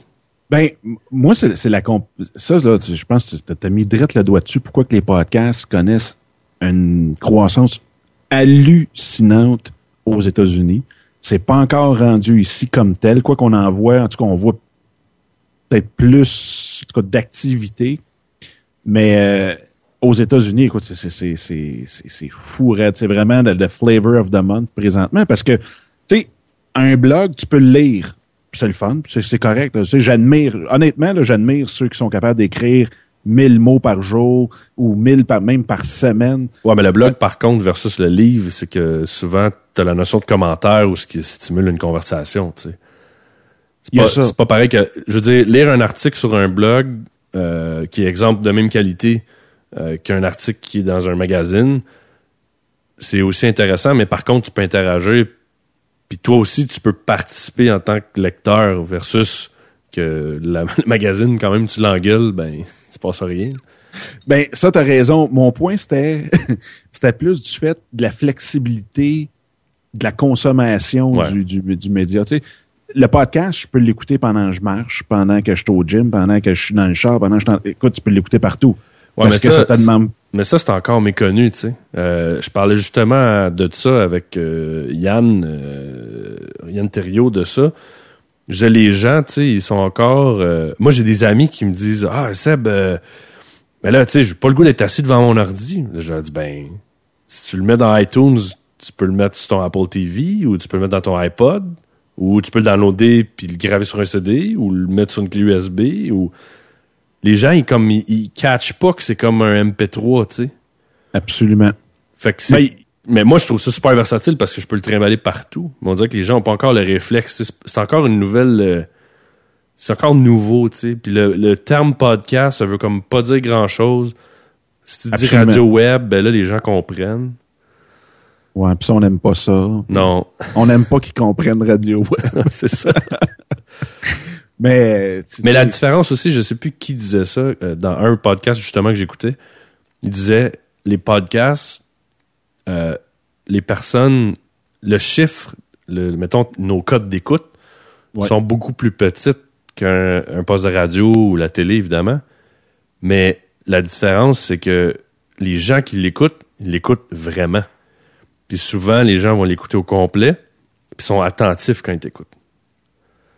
Ben, moi, c'est la comp- ça, là, je pense que tu as mis direct le doigt dessus. Pourquoi que les podcasts connaissent une croissance hallucinante aux États-Unis? C'est pas encore rendu ici comme tel. Quoi qu'on en voit, en tout cas, on voit peut-être plus d'activité. Mais euh, aux États-Unis, écoute, c'est- c'est- c'est c'est- c'est- c'est fou, raide. C'est vraiment le, le flavor of the month présentement parce que, tu sais, un blog, tu peux le lire. C'est le fun, c'est correct. Tu J'admire, honnêtement, là, j'admire ceux qui sont capables d'écrire 1000 mots par jour ou 1000 par, même par semaine. Ouais, mais le blog, par contre, versus le livre, c'est que souvent, t'as la notion de commentaire ou ce qui stimule une conversation, tu sais. C'est pas, pas pareil que, je veux dire, lire un article sur un blog, euh, qui est exemple de même qualité, euh, qu'un article qui est dans un magazine, c'est aussi intéressant, mais par contre, tu peux interagir, puis toi aussi, tu peux participer en tant que lecteur versus que la- le magazine, quand même, tu l'engueules, ben, il se passe rien. Ben, ça, t'as raison. Mon point, c'était, c'était plus du fait de la flexibilité de la consommation Ouais. du, du, du média. Tu sais, le podcast, je peux l'écouter pendant que je marche, pendant que je suis au gym, pendant que je suis dans le char, pendant que je suis. Écoute, tu peux l'écouter partout. Ouais, parce mais que ça, ça te demande... Mais ça, c'est encore méconnu, tu sais. Euh, je parlais justement de ça avec euh, Yann, euh, Yann Thériault de ça. Je disais, les gens, tu sais, ils sont encore... euh, moi, j'ai des amis qui me disent, « Ah, Seb, euh, mais là, tu sais, j'ai pas le goût d'être assis devant mon ordi. » Je leur dis, « Ben, si tu le mets dans iTunes, tu peux le mettre sur ton Apple TV ou tu peux le mettre dans ton iPod ou tu peux le downloader puis le graver sur un CD ou le mettre sur une clé USB ou... Les gens, ils, comme, ils, ils catchent pas que c'est comme un MP3, tu sais. Absolument. Fait que c'est- Mais- mais moi, je trouve ça super versatile parce que je peux le trimballer partout. Mais on dirait que les gens ont pas encore le réflexe. C'est- encore une nouvelle. euh, c'est encore nouveau, tu sais. Puis le, le terme podcast, ça veut comme pas dire grand chose. Si tu dis Absolument. radio web, ben là, les gens comprennent. Ouais, puis ça, on n'aime pas ça. Non, On n'aime pas qu'ils comprennent radio. c'est ça. Mais, Mais la différence aussi, je sais plus qui disait ça euh, dans un podcast justement que j'écoutais. Il disait les podcasts, euh, les personnes, le chiffre, le, mettons nos codes d'écoute Ouais. sont beaucoup plus petites qu'un un poste de radio ou la télé évidemment. Mais la différence, c'est que les gens qui l'écoutent, ils l'écoutent vraiment. Puis souvent, les gens vont l'écouter au complet, puis sont attentifs quand ils t'écoutent.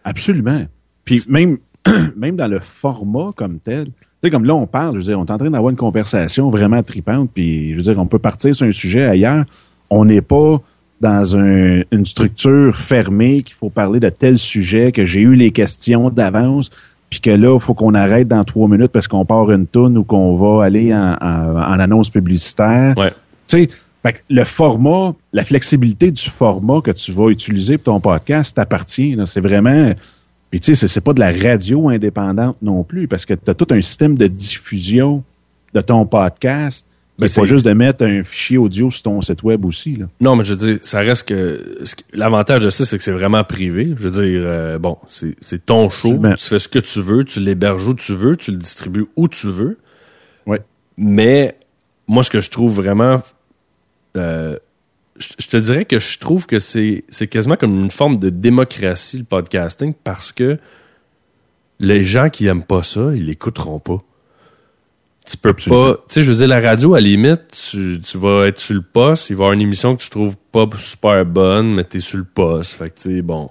Absolument. Puis même, même dans le format comme tel, tu sais, comme là, on parle, je veux dire, on est en train d'avoir une conversation vraiment tripante, puis je veux dire, on peut partir sur un sujet ailleurs. On n'est pas dans un- une structure fermée qu'il faut parler de tel sujet, que j'ai eu les questions d'avance, puis que là, il faut qu'on arrête dans trois minutes parce qu'on part une toune ou qu'on va aller en, en- en annonce publicitaire. Ouais. Tu sais, Fait que le format, la flexibilité du format que tu vas utiliser pour ton podcast t'appartient. C'est vraiment. Puis tu sais, c'est- pas de la radio indépendante non plus, parce que tu as tout un système de diffusion de ton podcast. Ben, c'est pas juste de mettre un fichier audio sur ton site web aussi. Là. Non, mais je veux dire, ça reste que. L'avantage de ça, c'est que c'est vraiment privé. Je veux dire, euh, bon, c'est ton show. Tu fais ce que tu veux, tu l'héberges où tu veux, tu le distribues où tu veux. Ouais. Mais moi, ce que je trouve vraiment. Euh, je te dirais que je trouve que c'est c'est quasiment comme une forme de démocratie, le podcasting, parce que les gens qui aiment pas ça, ils l'écouteront pas. Tu peux Absolument. pas. Tu sais, je veux dire, la radio, à la limite, tu, tu vas être sur le poste, il va y avoir une émission que tu trouves pas super bonne, mais t'es sur le poste. Fait que, tu sais, bon.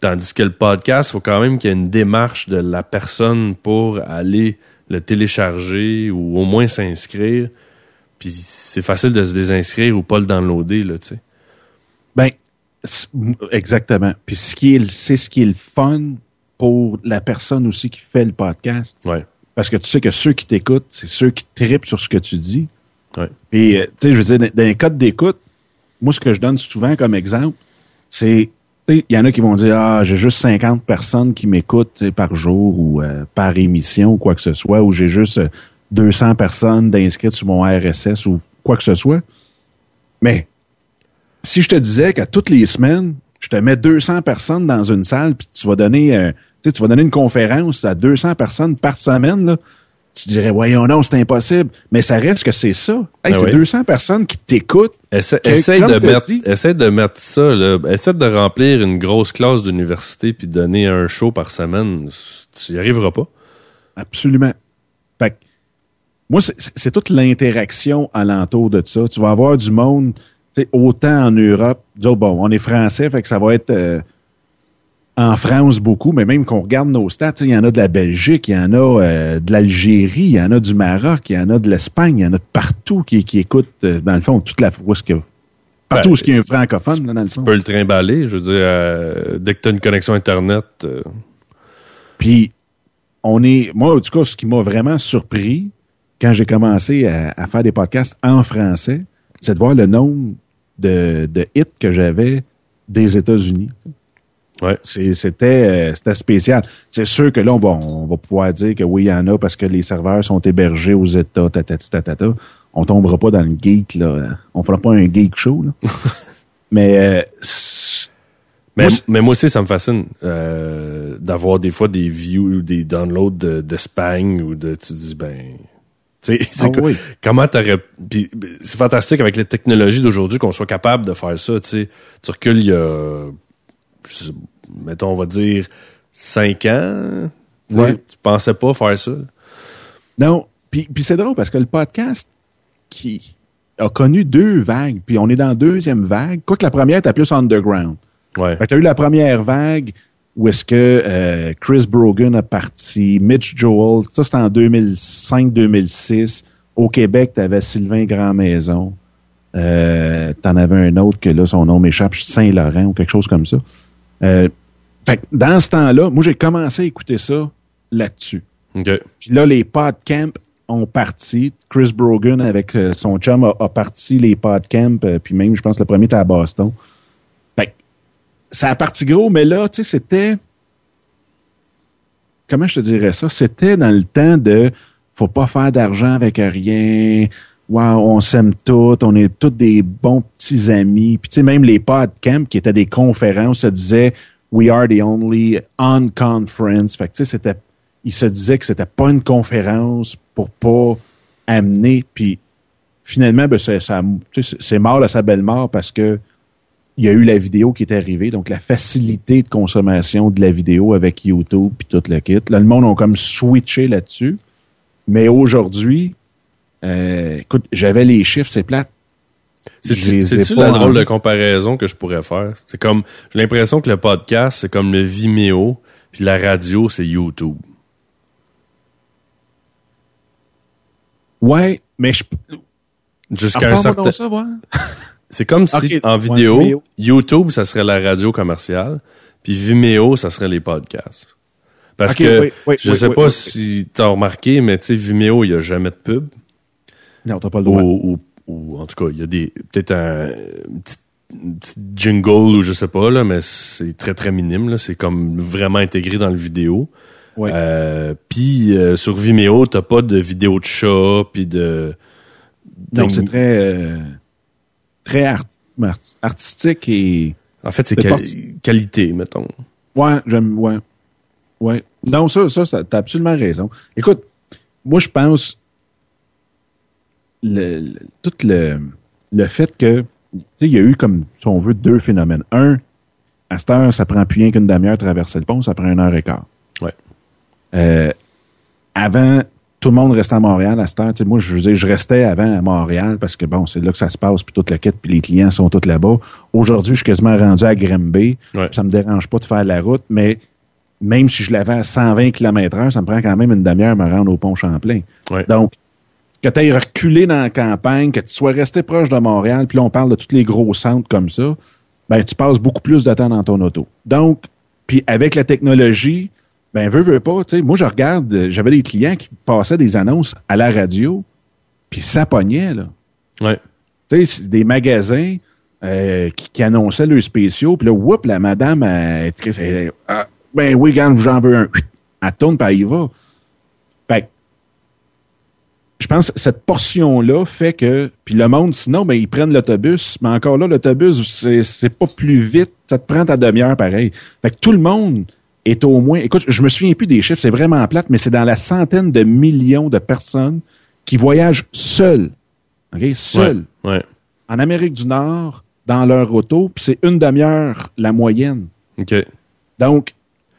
Tandis que le podcast, il faut quand même qu'il y ait une démarche de la personne pour aller le télécharger ou au moins s'inscrire. Puis c'est facile de se désinscrire ou pas le downloader, là, tu sais. Ben, exactement. Puis ce qui est, le- c'est ce qui est le fun pour la personne aussi qui fait le podcast. Ouais. Parce que tu sais que ceux qui t'écoutent, c'est ceux qui tripent sur ce que tu dis. Ouais. Puis, euh, tu sais, je veux dire, dans- les codes d'écoute, moi, ce que je donne souvent comme exemple, c'est, il y en a qui vont dire, ah, j'ai juste 50 personnes qui m'écoutent par jour ou euh, par émission ou quoi que ce soit, ou j'ai juste euh, 200 personnes d'inscrites sur mon RSS ou quoi que ce soit. Mais, si je te disais qu'à toutes les semaines, je te mets 200 personnes dans une salle, puis tu vas donner, euh, tu vas donner une conférence à 200 personnes par semaine, là, tu dirais, voyons non, c'est impossible. Mais ça reste que c'est ça. Hey, Ah c'est oui. 200 personnes qui t'écoutent. Essa- Que- essaye, comme de mettre, dit- essaye de mettre ça, là. Essaye de remplir une grosse classe d'université puis de donner un show par semaine. Tu y arriveras pas. Absolument. Fait que, moi, c'est- toute l'interaction alentour de ça. Tu vas avoir du monde, autant en Europe. Nous autres, bon, on est français, fait que ça va être euh, en France beaucoup, mais même qu'on regarde nos stats, il y en a de la Belgique, il y en a euh, de l'Algérie, il y en a du Maroc, il y en a de l'Espagne, il y en a de partout qui, qui écoutent, euh, dans le fond, toute la est-ce que partout Ben, qu'il y a un francophone, là, dans le fond. Tu peux le trimballer. Je veux dire, dès que tu as une connexion Internet, Puis, on est, moi, en tout cas, ce qui m'a vraiment surpris quand j'ai commencé à, à faire des podcasts en français, c'est de voir le nombre de, de hits que j'avais des États-Unis. ouais. C'était euh, c'était spécial. C'est sûr que là, on va, on va pouvoir dire que oui, il y en a parce que les serveurs sont hébergés aux États, tatati, tatata. On tombera pas dans le geek, là. On fera pas un geek show, là. Mais, euh, Mais, Moi, c'est- mais moi aussi, ça me fascine euh, d'avoir des fois des views ou des downloads de- d'Espagne ou de. Tu dis, ben. C'est Ah quoi- oui. Comment t'aurais. puis, C'est fantastique avec les technologies d'aujourd'hui qu'on soit capable de faire ça. Tu recules il y a. mettons, on va dire 5 ans. Ouais. Tu pensais pas faire ça? Non, puis, puis c'est drôle parce que le podcast qui a connu deux vagues, puis on est dans la deuxième vague, quoique la première était plus underground. Ouais. Fait que t'as eu la première vague où est-ce que euh, Chris Brogan a parti, Mitch Joel, ça c'était en 2005-2006. Au Québec, t'avais Sylvain Grandmaison. Euh, T'en avais un autre que là, son nom m'échappe, Saint-Laurent ou quelque chose comme ça. Euh, fait que dans ce temps-là, moi j'ai commencé à écouter ça là-dessus. OK. Puis là, les podcamps ont parti. Chris Brogan, avec euh, son chum, a, a parti les podcamps. euh, puis même, je pense, le premier était à Boston. Ça a parti gros, mais là, tu sais, c'était... Comment je te dirais ça? C'était dans le temps de faut pas faire d'argent avec rien. Wow, on s'aime tous, on est tous des bons petits amis. Puis tu sais, même les podcamps qui étaient des conférences se disaient We are the only on conference. Fait que tu sais, c'était il se disait que c'était pas une conférence pour pas amener. Puis finalement, ben, c'est mort à sa belle mort parce que il y a eu la vidéo qui est arrivée, donc la facilité de consommation de la vidéo avec YouTube puis tout le kit. Là, le monde a comme switché là-dessus. Mais aujourd'hui, euh, écoute, j'avais les chiffres, c'est plate. C'est-tu la drôle de comparaison que je pourrais faire? C'est comme, j'ai l'impression que le podcast, c'est comme le Vimeo, puis la radio, c'est YouTube. Ouais, mais je. Jusqu'à un certain... ça. C'est comme si, en vidéo. YouTube, ça serait la radio commerciale, puis Vimeo, ça serait les podcasts. Parce que, oui, oui, je oui, sais pas si t'as remarqué, mais tu sais, Vimeo, il y a jamais de pub. Non, t'as pas le droit. Ou, ou- ou en tout cas, il y a des peut-être un petit, petit jingle ou je sais pas là, mais c'est très très minime. C'est comme vraiment intégré dans le vidéo. Euh, puis euh, sur Vimeo, t'as pas de vidéo de chat, puis de Donc, c'est très, euh, très art- art- artistique et. En fait, c'est quali- qualité, mettons. Ouais, j'aime. Ouais. Ouais. Non, ça, ça, ça t'as absolument raison. Écoute, moi, je pense. Le, le- tout le, le fait que. Tu sais, il y a eu, comme, si on veut, deux phénomènes. Un, à cette heure, ça prend plus rien qu'une demi-heure traverser le pont, ça prend une heure et quart. Ouais. Euh, avant, tout le monde restait à Montréal à cette heure. Moi, je veux dire, je restais avant à Montréal parce que bon, c'est là que ça se passe, puis toute la quête, puis les clients sont tous là-bas. Aujourd'hui, je suis quasiment rendu à Grimby. Ouais. Ça me dérange pas de faire la route, mais même si je l'avais à 120 km heure, ça me prend quand même une demi-heure à me rendre au pont Champlain. Ouais. Donc, que tu ailles reculé dans la campagne, que tu sois resté proche de Montréal, puis là, on parle de tous les gros centres comme ça, ben, tu passes beaucoup plus de temps dans ton auto. Donc, puis avec la technologie, ben, veux, veux pas, tu sais, moi, je regarde, euh, j'avais des clients qui passaient des annonces à la radio, puis ça pognait, là. Ouais. Tu sais, des magasins euh, qui, qui annonçaient leurs spéciaux, puis là, whoop, la madame, elle, elle- elle- ah, ben oui, quand j'en veux un. Elle tourne, puis elle y va. Fait que, je pense que cette portion-là fait que, puis le monde, sinon, ben, ils prennent l'autobus, mais encore là, l'autobus, c'est, c'est pas plus vite, ça te prend ta demi-heure pareil. Fait que tout le monde est au moins, écoute, je me souviens plus des chiffres, c'est vraiment plate, mais c'est dans la centaine de millions de personnes qui voyagent seuls. OK? Seuls Ouais. ouais. en Amérique du Nord dans leur auto, puis c'est une demi-heure la moyenne. OK. Donc,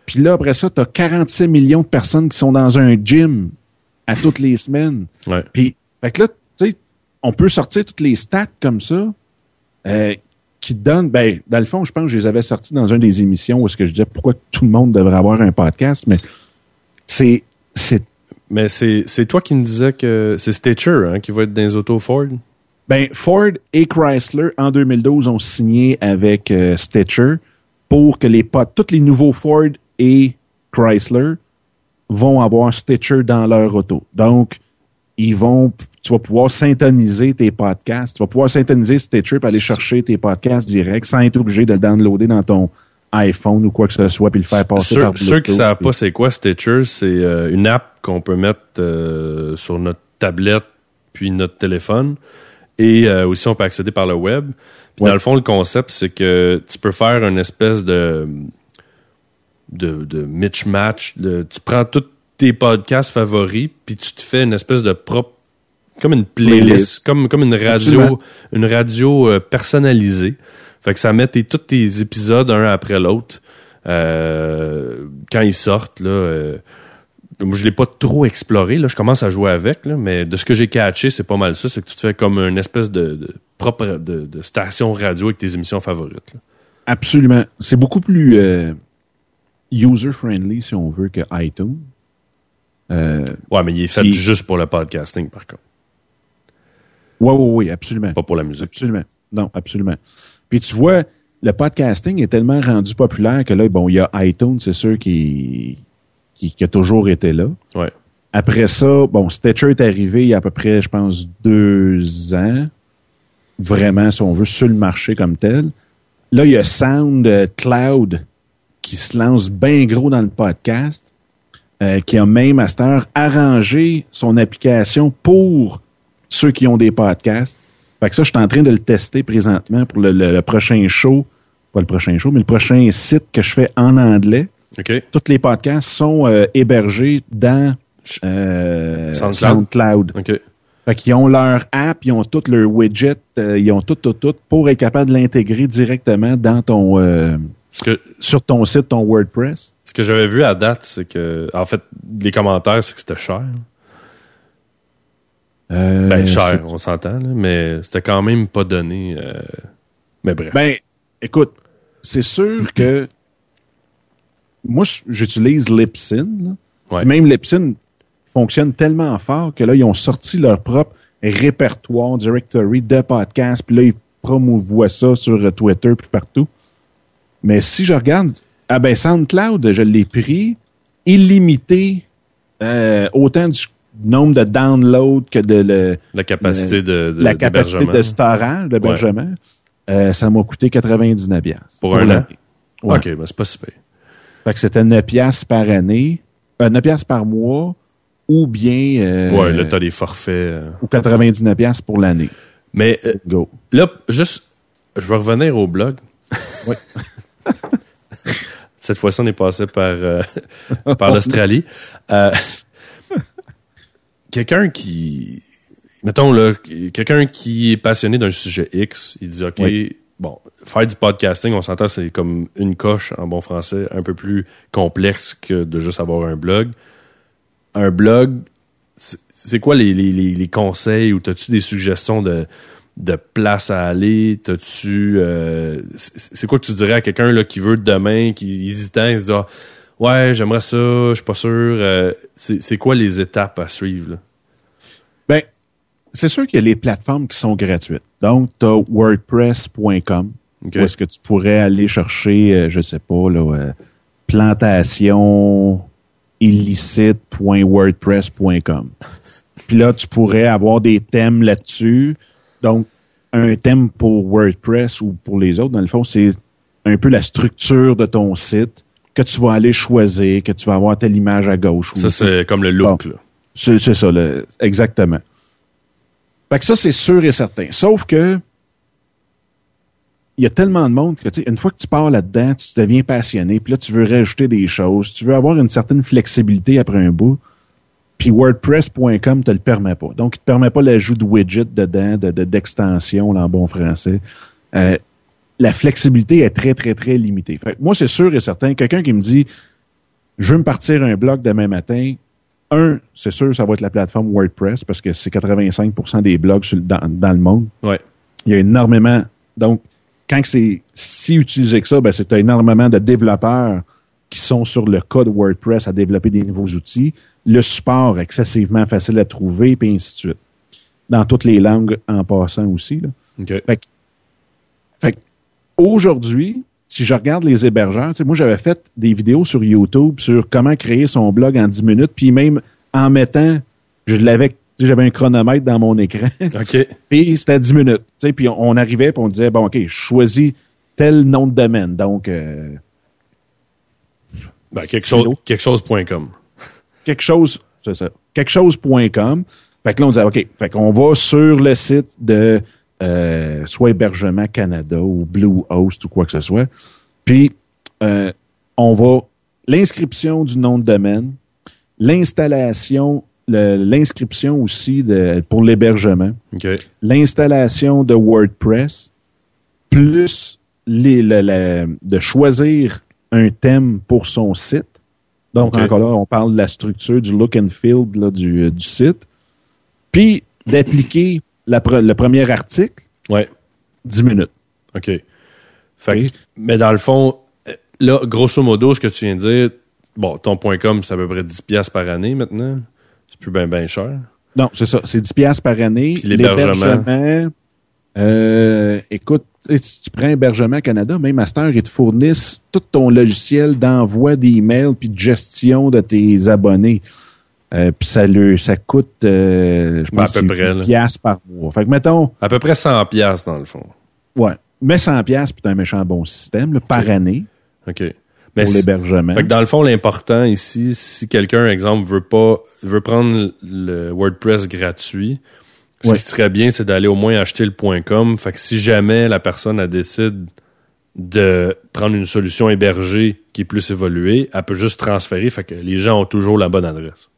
puis là, après ça, tu as 46 millions de personnes qui sont dans un gym à toutes les semaines. Ouais. Puis, fait que là, tu sais, on peut sortir toutes les stats comme ça euh, qui te donnent, ben, dans le fond, je pense que je les avais sortis dans une des émissions où est-ce que je disais pourquoi tout le monde devrait avoir un podcast, mais c'est, c'est, Mais c'est c'est toi qui me disais que c'est Stitcher hein, qui va être dans les autos Ford. Ben, Ford et Chrysler, en 2012, ont signé avec euh, Stitcher pour que les potes, tous les nouveaux Ford et Chrysler vont avoir Stitcher dans leur auto. Donc, ils vont, tu vas pouvoir syntoniser tes podcasts. Tu vas pouvoir syntoniser Stitcher pour aller chercher tes podcasts direct sans être obligé de le downloader dans ton iPhone ou quoi que ce soit puis le faire passer par Ceux, ceux qui Bluetooth, savent pas c'est quoi Stitcher, c'est euh, une app qu'on peut mettre euh, sur notre tablette puis notre téléphone. Et euh, aussi, on peut accéder par le web. Puis Ouais. dans le fond, le concept, c'est que tu peux faire une espèce de de, de Mitch match. De, tu prends tous tes podcasts favoris, puis tu te fais une espèce de propre comme une playlist, Playlist. comme comme une radio, Absolument. une radio euh, personnalisée. Fait que ça met tes, tous tes épisodes un après l'autre. Euh, quand ils sortent, là, euh, moi, je l'ai pas trop exploré. Là, je commence à jouer avec, là, mais de ce que j'ai catché, c'est pas mal ça. C'est que tu te fais comme une espèce de, de propre de, de station radio avec tes émissions favorites. là. Absolument. C'est beaucoup plus euh, user-friendly, si on veut, que iTunes. Euh, Ouais, mais il est fait juste pour le podcasting, par contre, oui, oui, oui, absolument. pas pour la musique. Absolument. Non, absolument. Puis tu vois, le podcasting est tellement rendu populaire que là, bon, il y a iTunes, c'est sûr, qui, qui, qui a toujours été là. Ouais. Après ça, bon, Stitcher est arrivé il y a à peu près, je pense, deux ans. Vraiment, si on veut, sur le marché comme tel. Là, il y a SoundCloud qui se lance bien gros dans le podcast, euh, qui a même à cette heure arrangé son application pour ceux qui ont des podcasts. Fait que ça, je suis en train de le tester présentement pour le, le- le prochain show. Pas le prochain show, mais le prochain site que je fais en anglais. OK? Tous les podcasts sont euh, hébergés dans euh, SoundCloud. SoundCloud. OK. Fait qu'ils ont leur app, ils ont tout leur widget, euh, ils ont tout, tout, tout pour être capable de l'intégrer directement dans ton euh, que, sur ton site, ton WordPress. Ce que j'avais vu à date, c'est que, en fait, les commentaires, c'est que c'était cher. Euh, Ben, cher, on s'entend, là, mais c'était quand même pas donné. euh, Mais bref. Ben, écoute, c'est sûr que moi, j'utilise. Ouais. Puis Même Libsyn fonctionne tellement fort que là, ils ont sorti leur propre répertoire, directory de podcasts, puis là, ils promouvoient ça sur euh, Twitter puis partout. Mais si je regarde, ah ben SoundCloud, je l'ai pris illimité, euh, autant du, nombre de downloads que de le, La capacité de, de la capacité d'hébergement. de storage, d'hébergement. Euh, ça m'a coûté 99 piastres. Pour un an? Ouais. OK, ben c'est pas si pire. Fait que c'était 9 piastres par année, euh, 9 piastres par mois, ou bien euh, Ouais, là, t'as des forfaits. euh. ou 99 piastres pour l'année. Mais Go. là, juste, je vais revenir au blog. Oui. Cette fois-ci, on est passé par, euh, par l'Australie. Euh, quelqu'un qui, mettons là, quelqu'un qui est passionné d'un sujet X, il dit OK, Oui. bon, faire du podcasting, on s'entend, c'est comme une coche en bon français, un peu plus complexe que de juste avoir un blog. Un blog, c'est quoi les, les, les, conseils ou t'as-tu des suggestions de de place à aller? T'as-tu euh, c'est c'est quoi que tu dirais à quelqu'un là qui veut demain, qui hésitant, qui se dit Ah, Ouais, j'aimerais ça, je suis pas sûr. euh, c'est c'est quoi les étapes à suivre? Là? Ben, c'est sûr qu'il y a les plateformes qui sont gratuites. Donc, tu as wordpress.com, OK. où est-ce que tu pourrais aller chercher, euh, je sais pas, là, euh, plantation illicite.wordpress.com. Puis là, tu pourrais avoir des thèmes là-dessus. Donc, un thème pour WordPress ou pour les autres, dans le fond, c'est un peu la structure de ton site que tu vas aller choisir, que tu vas avoir telle image à gauche. ou Ça, c'est comme le look. Là. c'est c'est ça, le- exactement. Fait que ça, c'est sûr et certain. Sauf que il y a tellement de monde que, tu sais, une fois que tu pars là-dedans, tu deviens passionné, puis là, tu veux rajouter des choses, tu veux avoir une certaine flexibilité après un bout, puis WordPress.com te le permet pas. Donc, il te permet pas l'ajout de widgets dedans, de, de- en bon français. Euh, la flexibilité est très, très, très limitée. Fait que moi, c'est sûr et certain, quelqu'un qui me dit, je veux me partir un blog demain matin, un, c'est sûr, ça va être la plateforme WordPress parce que c'est 85% des blogs sur dans, dans le monde. Ouais. Il y a énormément. Donc, quand c'est si utilisé que ça, ben, c'est énormément de développeurs qui sont sur le code WordPress à développer des nouveaux outils. Le support excessivement facile à trouver, puis ainsi de suite. Dans toutes les langues en passant aussi. Là. OK. Fait que- fait aujourd'hui, si je regarde les hébergeurs, moi j'avais fait des vidéos sur YouTube sur comment créer son blog en 10 minutes, puis même en mettant, je l'avais, j'avais un chronomètre dans mon écran, OK. puis c'était 10 minutes. Puis on, on arrivait, puis on disait, bon, OK, je choisis tel nom de domaine. Donc, euh, Ben, quelque chose, quelque chose.com. quelque chose, c'est ça, quelque chose.com. Fait que là, on disait, OK, fait qu'on va sur le site de euh, soit Hébergement Canada ou Bluehost ou quoi que ce soit. Puis, euh, on va l'inscription du nom de domaine, l'installation, l'inscription aussi de, pour l'hébergement, l'installation de WordPress, plus les, le- le- de choisir un thème pour son site. Donc, encore là, on parle de la structure, du look and feel là, du, du site. Puis, d'appliquer pre- le premier article, Ouais. 10 minutes. OK. Fait que- mais dans le fond, euh, là, grosso modo, ce que tu viens de dire, bon, ton point .com, c'est à peu près 10$ piastres par année maintenant. C'est plus bien, bien cher. Non, c'est ça. C'est 10 piastres par année. L'hébergement. Euh, écoute, si tu prends Hébergement Canada, même Master, ils te fournissent tout ton logiciel d'envoi d'emails puis de gestion de tes abonnés. Euh, puis ça, le, ça coûte, euh, je Ben, à pense, peu près, 8 là. piastres par mois. Fait que, mettons, À peu près 100$ piastres, dans le fond. ouais, mets 100 piastres puis t'as un méchant bon système, là, par année, OK. Mais pour l'hébergement. Fait que dans le fond, l'important ici, si quelqu'un, exemple, veut pas, veut prendre le WordPress gratuit, ce Ouais. qui serait bien, c'est d'aller au moins acheter le .com. Fait que si jamais la personne elle décide de prendre une solution hébergée qui est plus évoluée, elle peut juste transférer. Fait que les gens ont toujours la bonne adresse.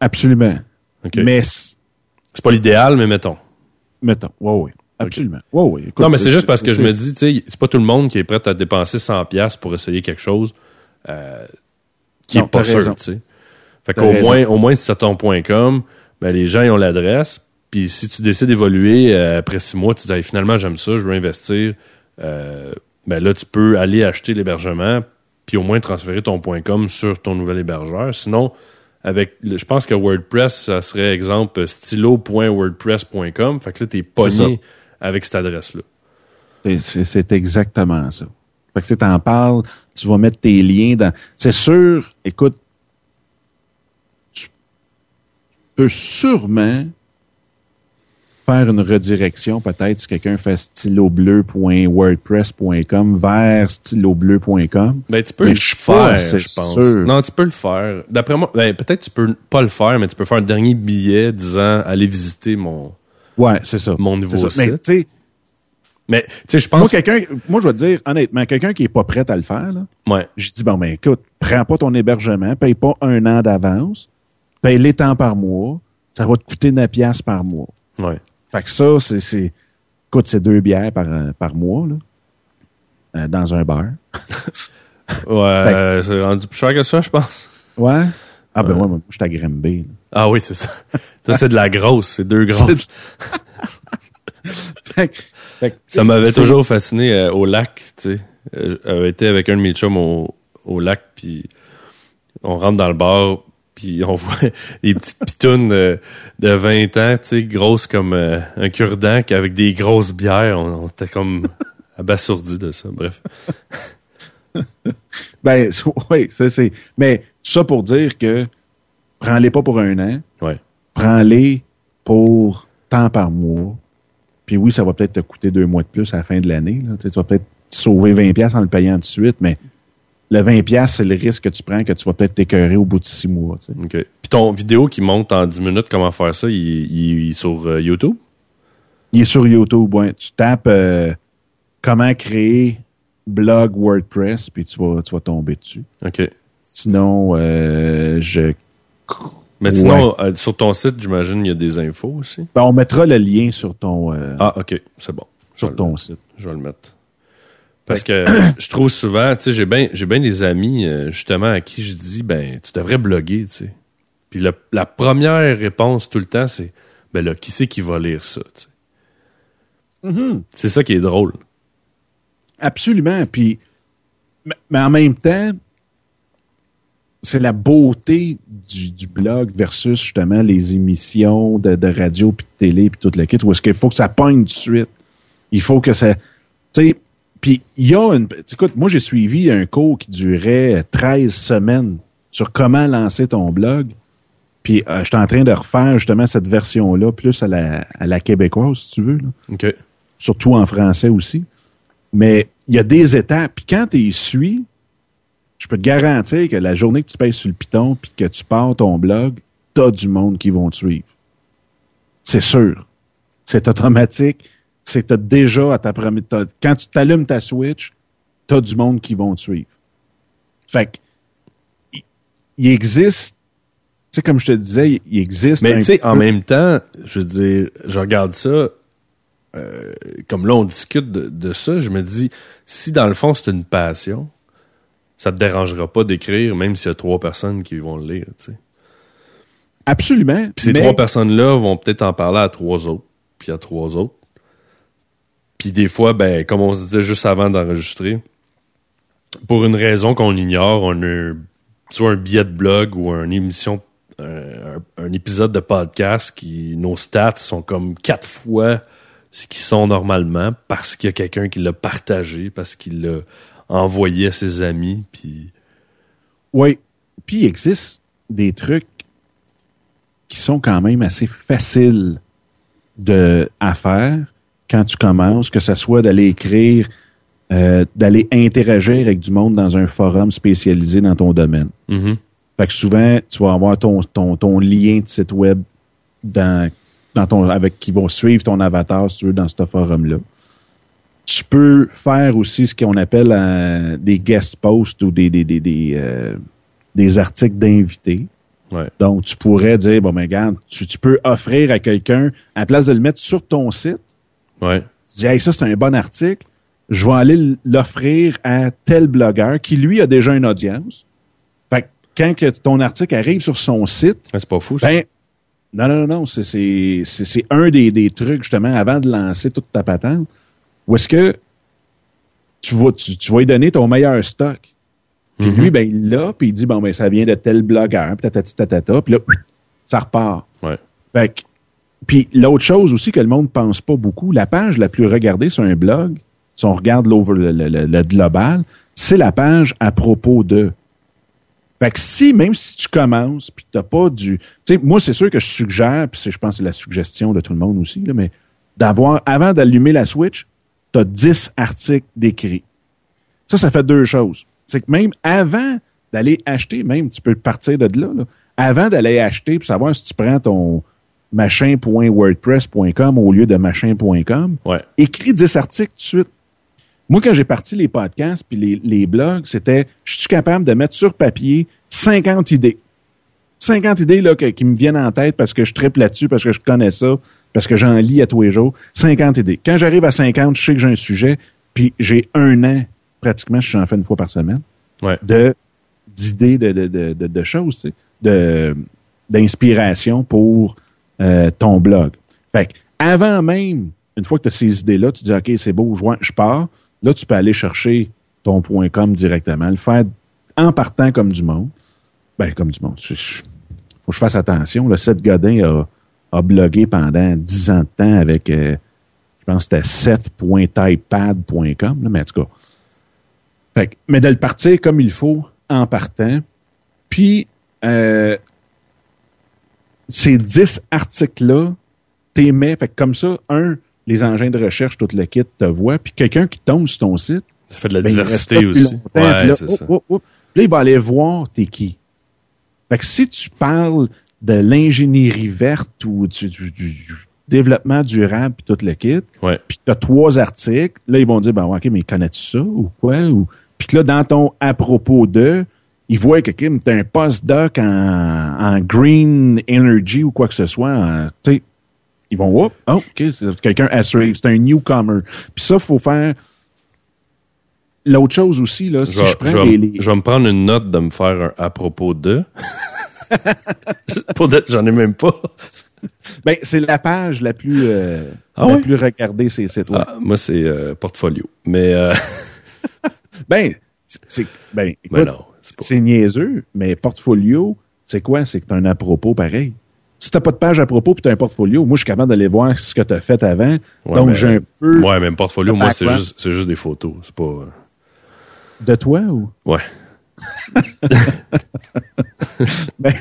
Absolument. OK. Mais, C'est pas l'idéal, mais mettons. mettons, ouais, ouais, absolument. Ouais, ouais. Écoute, non, mais c'est juste parce que je me dis, tu sais, c'est pas tout le monde qui est prêt à dépenser 100$ piastres pour essayer quelque chose euh, qui Non, est pas sûr, raison. tu sais. Fait qu'au moins, au moins, si t'as ton point .com, ben, les gens, ils ont l'adresse. Puis si tu décides d'évoluer euh, après six mois, tu dis, Hey, finalement, j'aime ça, je veux investir. euh, ben là, tu peux aller acheter l'hébergement, puis au moins transférer ton point .com sur ton nouvel hébergeur. Sinon, avec, je pense que WordPress, ça serait exemple stylo.wordpress.com. Fait que là, t'es pogné avec cette adresse-là. C'est- exactement ça. Fait que tu t'en parles, tu vas mettre tes liens dans. C'est sûr, écoute, tu- peux sûrement faire une redirection, peut-être si quelqu'un fait stylobleu.wordpress.com vers stylobleu.com. Ben, tu peux Mais le faire, pas je pense. sûr. Non, tu peux le faire. D'après moi, ben, peut-être tu peux pas le faire, mais tu peux faire un dernier billet disant allez visiter mon. Ouais, c'est ça. Mon nouveau ça. Site. Mais, tu sais, je moi, pense. quelqu'un, moi, je vais te dire, honnêtement, quelqu'un qui est pas prêt à le faire, là, Ouais. je dis, bon, ben, écoute, prends pas ton hébergement, paye pas un an d'avance, paye les temps par mois, ça va te coûter 9 piastres par mois. Ouais. Fait que ça, c'est, c'est, écoute, c'est deux bières par, euh, par mois, là, euh, dans un bar. Ouais, euh, c'est rendu plus cher que ça, je pense. Ouais? Ah, ben, Ouais. moi, je suis à Grimby. Ah oui, c'est ça. ça, c'est de la grosse. C'est deux grosses. Fait Ça m'avait toujours fasciné euh, au lac, tu sais. J'avais été avec un de mes chums au, au lac, puis on rentre dans le bar, puis on voit les petites pitounes euh, de 20 ans, tu sais, grosses comme euh, un cure-dent, avec des grosses bières. On, on était comme abasourdis de ça. Bref. Ben, oui, ça, c'est. Mais ça pour dire que prends-les pas pour un an, Ouais. prends-les pour temps par mois. Puis oui, ça va peut-être te coûter deux mois de plus à la fin de l'année. Tu vas peut-être sauver 20$ piastres en le payant tout de suite, mais le 20$, piastres, c'est le risque que tu prends que tu vas peut-être t'écœurer au bout de six mois. tu sais. OK. Puis ton vidéo qui monte en 10 minutes, comment faire ça, il, il- il est sur euh, YouTube? Il est sur YouTube. ouais. Tu tapes euh, comment créer blog WordPress, puis tu vas, tu vas tomber dessus. OK. Sinon, euh, je Mais sinon, euh, sur ton site, j'imagine, il y a des infos aussi? Ben, on mettra le lien sur ton, Ah, OK. C'est bon. Sur le- ton site. Je vais le mettre. Parce que je trouve souvent, tu sais, j'ai bien j'ai ben des amis, euh, justement, à qui je dis, ben, tu devrais bloguer, tu sais. Puis la première réponse tout le temps, c'est, ben là, qui c'est qui va lire ça, tu sais? C'est ça qui est drôle. Absolument. Puis, mais, en même temps, c'est la beauté du, du blog versus justement les émissions de, de radio puis de télé puis tout le kit où est-ce qu'il faut que ça pogne tout de suite. Il faut que ça. Tu sais, puis il y a une. Écoute, moi j'ai suivi un cours qui durait 13 semaines sur comment lancer ton blog. Puis euh, je suis en train de refaire justement cette version-là, plus à la, à la québécoise, si tu veux. là OK. surtout en français aussi. Mais il y a des étapes. Puis quand tu y suis, je peux te garantir que la journée que tu payes sur le piton puis que tu pars ton blog, t'as du monde qui vont te suivre. C'est sûr. C'est automatique. C'est t'as déjà à ta première. Quand tu t'allumes ta Switch, t'as du monde qui vont te suivre. Fait que il, existe. Tu sais, comme je te disais, il, existe. Mais tu sais, en même temps, je veux dire, je regarde ça, euh, comme là, on discute de, de ça, je me dis, si dans le fond, c'est une passion, ça te dérangera pas d'écrire, même s'il y a trois personnes qui vont le lire, tu sais. Absolument. Puis ces mais- trois personnes-là vont peut-être en parler à trois autres, puis à trois autres. Puis des fois, ben, comme on se disait juste avant d'enregistrer, pour une raison qu'on ignore, on a soit un billet de blog ou une émission, euh, un, un épisode de podcast qui, nos stats sont comme quatre fois ce qu'ils sont normalement parce qu'il y a quelqu'un qui l'a partagé, parce qu'il l'a envoyé à ses amis, puis Oui. Puis il existe des trucs qui sont quand même assez faciles de, à faire quand tu commences, que ce soit d'aller écrire, euh, d'aller interagir avec du monde dans un forum spécialisé dans ton domaine. Mhm. Fait que souvent, tu vas avoir ton, ton, ton lien de site web dans, dans ton, avec qui vont suivre ton avatar, si tu veux, dans ce forum-là. Tu peux faire aussi ce qu'on appelle euh, des guest posts ou des, des, des, des, euh, des articles d'invités. ouais. Donc, tu pourrais dire, bon, mais regarde, tu, tu peux offrir à quelqu'un, à la place de le mettre sur ton site, Ouais. tu dis, hey, ça, c'est un bon article. Je vais aller l'offrir à tel blogueur qui, lui, a déjà une audience. Fait que quand que ton article arrive sur son site, Ouais, C'est pas fou, ça. ben, non, non, non, non, c'est- un des, des trucs, justement, avant de lancer toute ta patente, où est-ce que tu vas, tu, tu vas lui donner ton meilleur stock. Puis Mhm. lui, ben, il l'a, puis il dit, bon, ben, ça vient de tel blogueur, puis tatati tatata, puis là, ça repart. Ouais. Fait que, puis l'autre chose aussi que le monde pense pas beaucoup, la page la plus regardée sur un blog, si on regarde l'over, le, le- le- global, c'est la page à propos de. Fait que si, même si tu commences, puis t'as pas du... Tu sais, moi, c'est sûr que je suggère, puis je pense que c'est la suggestion de tout le monde aussi, là, mais d'avoir, avant d'allumer la Switch, t'as 10 articles d'écrit. Ça, ça fait deux choses. C'est que même avant d'aller acheter, même, tu peux partir de là, là avant d'aller acheter, pour savoir si tu prends ton machin.wordpress.com au lieu de machin.com, Ouais. écris 10 articles tout de suite. Moi, quand j'ai parti les podcasts puis les, les blogs, c'était je suis capable de mettre sur papier 50 idées. 50 idées là, que- qui me viennent en tête parce que je triple là-dessus, parce que je connais ça, parce que j'en lis à tous les jours. 50 idées. Quand j'arrive à 50, je sais que j'ai un sujet, puis j'ai un an, pratiquement, je en fais une fois par semaine, Ouais. de d'idées de, de, de, de, de choses, tu sais, d'inspiration pour euh, ton blog. Fait que avant même, une fois que tu as ces idées-là, tu dis OK, c'est beau, je, pars. Là, tu peux aller chercher ton point .com directement, le faire en partant comme du monde. Ben, comme du monde. Il faut que je fasse attention. Là, Seth Godin a, a blogué pendant 10 ans de temps avec, euh, je pense que c'était 7.typepad.com, là, mais en tout cas. Fait que- mais de le partir comme il faut en partant. Puis, euh, ces 10 articles-là, t'es mets, fait que comme ça, un, les engins de recherche, tout le kit te voient, puis quelqu'un qui tombe sur ton site, Ça fait de la ben, diversité aussi. Ouais, là, c'est ça. là, il va aller voir t'es qui. Fait que si tu parles de l'ingénierie verte ou du, du- du- du développement durable puis tout le kit, Ouais. puis tu as trois articles, là, ils vont dire, ben OK, mais connais-tu ça ou quoi? Ou... Puis que là, dans ton à propos de, ils voient que Kim, t'as un postdoc en, en green energy ou quoi que ce soit. en- Tu sais, ils vont, oh, oh, OK, c'est quelqu'un à suivre, c'est un newcomer. Puis ça, faut faire. L'autre chose aussi, là, si Je prends je vais- les, je vais me prendre une note de me faire un à propos de. Pour j'en ai même pas. Ben, c'est la page la plus, euh, Ah la plus regardée, ces sites web. Ah, moi, c'est euh, portfolio. Mais, euh, Ben, c'est, ben, écoute, mais non, c'est c'est niaiseux, mais portfolio, c'est quoi? C'est que tu as un à propos pareil. Si t'as pas de page à propos puis tu as un portfolio, moi, je suis capable d'aller voir ce que tu as fait avant. Ouais, Donc, mais- j'ai un peu Ouais, même portfolio, moi, c'est juste, c'est juste des photos. C'est pas. euh, de toi ou? Ouais. Ben-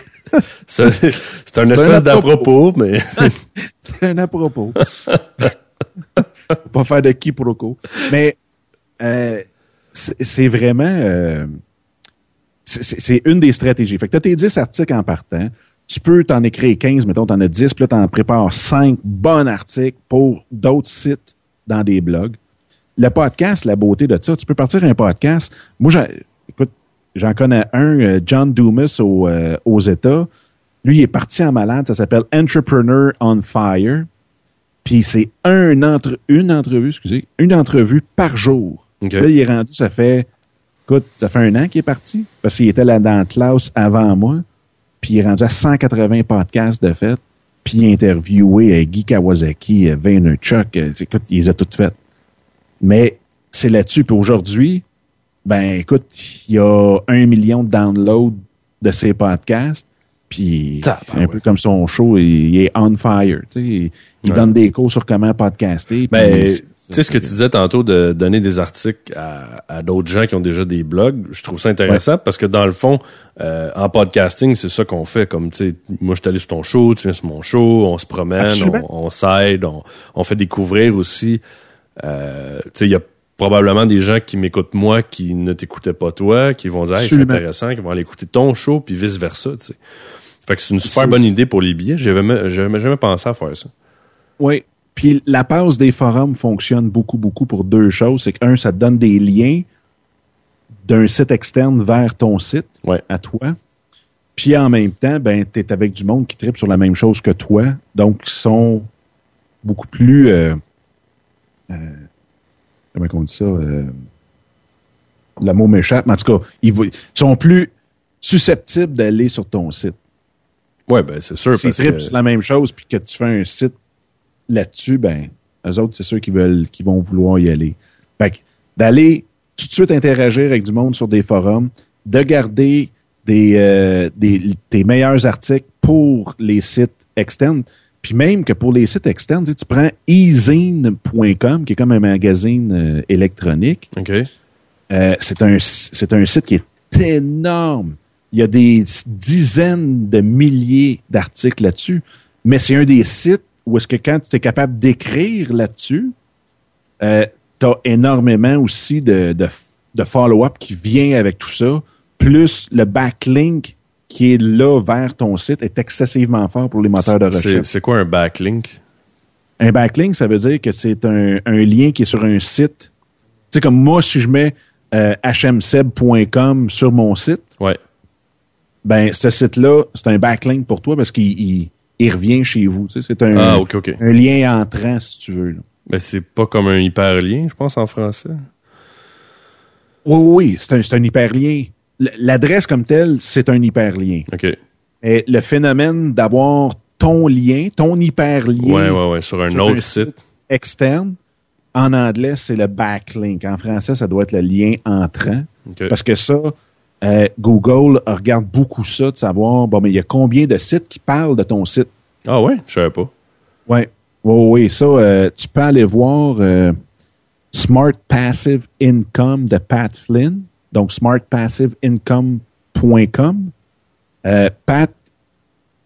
c'est c'est un C'est un espèce d'à à-propos. propos, mais. un à propos. Faut pas faire de quiproquo. Mais euh, c'est c'est vraiment... euh, c'est- une des stratégies. Fait que tu as tes 10 articles en partant. Tu peux t'en écrire 15, mettons, t'en as 10, puis là, t'en prépares 5 bons articles pour d'autres sites dans des blogs. Le podcast, la beauté de ça, tu peux partir un podcast. Moi, écoute, j'en connais un, euh, John Dumas au, euh, aux États. Lui, il est parti en malade. Ça s'appelle Entrepreneur on Fire. Puis c'est un entre, une entrevue, excusez, une entrevue par jour. OK. Là, il est rendu, ça fait, écoute, ça fait un an qu'il est parti. Parce qu'il était là dans la classe avant moi. Puis il est rendu à 180 podcasts de fait. Puis il a interviewé euh, Guy Kawasaki, euh, Vaynerchuk. euh, écoute, il les a toutes faites. Mais c'est là-dessus. Puis aujourd'hui, ben écoute, il y a un million de downloads de ses podcasts. Puis c'est un peu comme son show, il, il est on fire. Tu sais, il il Ouais. donne des cours sur comment podcaster. Ben, tu sais ce que tu disais tantôt de donner des articles à, à d'autres gens qui ont déjà des blogs, je trouve ça intéressant parce que dans le fond, euh, en podcasting, c'est ça qu'on fait. Comme tu sais, moi je suis allé sur ton show, tu viens sur mon show, on se promène, Absolument. on, on s'aide, on, on fait découvrir aussi. Euh, tu sais, il y a probablement des gens qui m'écoutent moi qui ne t'écoutaient pas toi, qui vont dire hey, c'est intéressant, qui vont aller écouter ton show, puis vice versa. Tu sais. Fait que c'est une super bonne idée pour les billets. J'avais jamais, j'avais jamais pensé à faire ça. Oui. Puis la passe des forums fonctionne beaucoup, beaucoup pour deux choses. C'est qu'un, ça te donne des liens d'un site externe vers ton site Ouais. à toi. Puis en même temps, ben, tu es avec du monde qui tripe sur la même chose que toi. Donc, ils sont beaucoup plus. euh, euh, comment on dit ça? euh, le mot m'échappe. Mais en tout cas, ils, sont plus susceptibles d'aller sur ton site. Ouais, ben c'est sûr. S'ils parce trippent que- sur la même chose puis que tu fais un site là-dessus, ben, eux autres, c'est ceux qui veulent, qui vont vouloir y aller. Fait que d'aller tout de suite interagir avec du monde sur des forums, de garder des, euh, des, tes meilleurs articles pour les sites externes. Puis même que pour les sites externes, tu sais, tu prends ezine.com, qui est comme un magazine euh, électronique. OK. Euh, c'est un c'est un site qui est énorme. Il y a des dizaines de milliers d'articles là-dessus, mais c'est un des sites où est-ce que quand tu es capable d'écrire là-dessus, euh, tu as énormément aussi de, de, de follow-up qui vient avec tout ça, plus le backlink qui est là vers ton site est excessivement fort pour les moteurs de recherche. c'est quoi un backlink? Un backlink, ça veut dire que c'est un, un lien qui est sur un site. Tu sais, comme moi, si je mets euh, hmseb.com sur mon site, Ouais. ben ce site-là, c'est un backlink pour toi parce qu'il il, revient chez vous. Tu sais, c'est un, Ah, un lien entrant, si tu veux. là. Ben, c'est pas comme un hyperlien, je pense, en français. Oui, oui, c'est un, hyperlien. L'adresse comme telle, c'est un hyperlien. OK. Et le phénomène d'avoir ton lien, ton hyperlien Ouais, ouais, ouais. Sur un Sur autre un site. externe, en anglais, c'est le backlink. En français, ça doit être le lien entrant. OK. Parce que ça, euh, Google regarde beaucoup ça, de savoir, bon, mais il y a combien de sites qui parlent de ton site? Ah ouais? Je savais pas. Oui, oui, oui. Ça, euh, tu peux aller voir euh, Smart Passive Income de Pat Flynn. Donc, smartpassiveincome.com. Pat,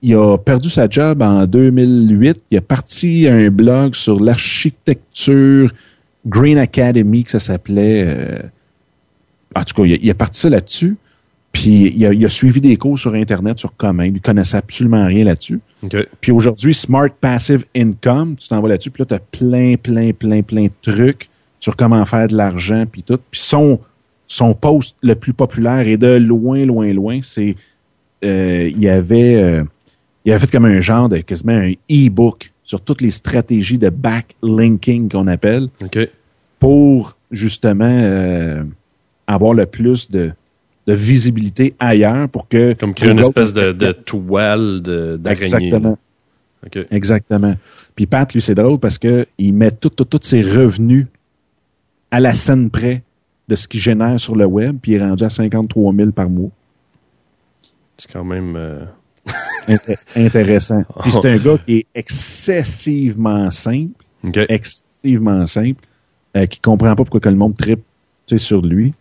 il a perdu sa job en 2008. Il a parti un blog sur l'architecture Green Academy, que ça s'appelait. En tout cas, il a, il a parti ça là-dessus. Puis, il a, il a suivi des cours sur Internet sur comment. Il ne connaissait absolument rien là-dessus. OK. Puis aujourd'hui, Smart Passive Income, tu t'en vas là-dessus, puis là, tu as plein, plein, plein, plein de trucs sur comment faire de l'argent, puis tout. Puis son, son post le plus populaire et de loin, loin, loin, c'est euh, il avait euh, il avait fait comme un genre de quasiment un e-book sur toutes les stratégies de backlinking qu'on appelle OK. pour justement euh, avoir le plus de, de visibilité ailleurs pour que Comme créer une espèce de, de toile d'araignée. Exactement. là. OK. Exactement. Puis Pat, lui, c'est drôle parce que il met tous tout, ses revenus à la scène près de ce qu'il génère sur le web, puis il est rendu à 53 000 par mois. C'est quand même. euh, Inté- intéressant. Puis c'est un gars qui est excessivement simple, OK. excessivement simple, euh, qui comprend pas pourquoi que le monde tripe sur lui.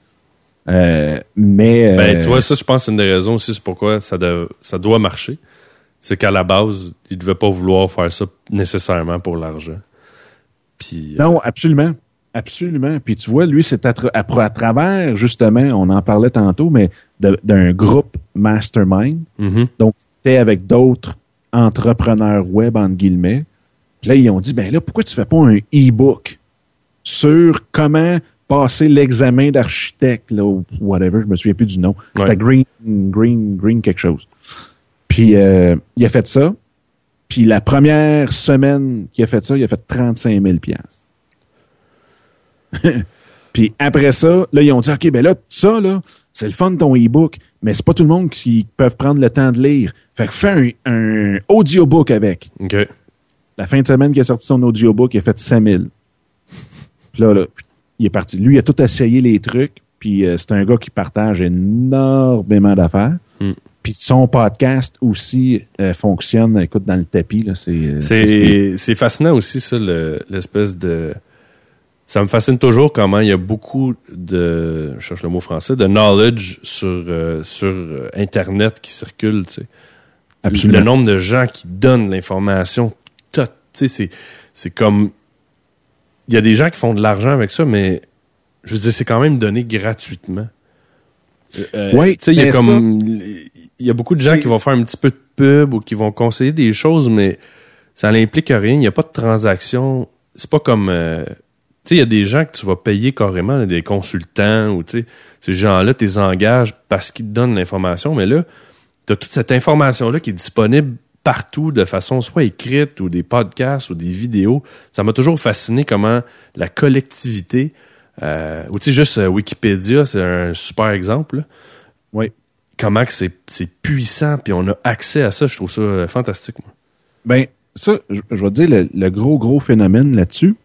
Euh, mais Ben, euh, tu vois, ça, je pense que c'est une des raisons aussi, c'est pourquoi ça, de- ça doit marcher. C'est qu'à la base, il devait pas vouloir faire ça nécessairement pour l'argent. Puis. euh, Non, absolument. Absolument. Puis tu vois, lui, c'est à, tra- à, à travers, justement, on en parlait tantôt, mais d'un groupe mastermind. mhm. Donc, tu es avec d'autres entrepreneurs web, entre guillemets. Puis là, ils ont dit, ben là, pourquoi tu fais pas un e-book sur comment passer l'examen d'architecte, là, ou whatever, je me souviens plus du nom. Ouais. C'était Green, Green, Green quelque chose. Puis, euh, il a fait ça. Puis, la première semaine qu'il a fait ça, il a fait 35 000 piastres. Puis après ça, là, ils ont dit, OK, ben là, ça, là, c'est le fun de ton e-book, mais c'est pas tout le monde qui peuvent prendre le temps de lire. Fait que fais un, un audiobook avec. OK. La fin de semaine qu'il a sorti son audiobook, il a fait 5000. Puis là, là, il est parti. Lui, il a tout essayé les trucs, puis euh, c'est un gars qui partage énormément d'affaires. Mm. Puis son podcast aussi euh, fonctionne, écoute, dans le tapis. Là, c'est, euh, C'est c'est fascinant aussi, ça, le- l'espèce de. Ça me fascine toujours comment il y a beaucoup de. Je cherche le mot français, de knowledge sur, euh, sur Internet qui circule, tu sais. Absolument. Le nombre de gens qui donnent l'information, tout, tu sais, c'est, c'est comme. Il y a des gens qui font de l'argent avec ça, mais je veux dire, c'est quand même donné gratuitement. Euh, Oui, tu sais, il y a comme. Il y a beaucoup de gens qui vont faire un petit peu de pub ou qui vont conseiller des choses, mais ça n'implique rien. Il n'y a pas de transaction. C'est pas comme. euh, tu sais, il y a des gens que tu vas payer carrément, là, des consultants ou tu sais, ces gens-là, tu les engages parce qu'ils te donnent l'information, mais là, tu as toute cette information-là qui est disponible partout de façon soit écrite ou des podcasts ou des vidéos. Ça m'a toujours fasciné comment la collectivité, euh, ou tu sais, juste euh, Wikipédia, c'est un super exemple, là. Oui. comment que c'est c'est puissant, puis on a accès à ça, je trouve ça euh, fantastique. moi. Ben, ça, je, je vais te dire, le, le gros, gros phénomène là-dessus,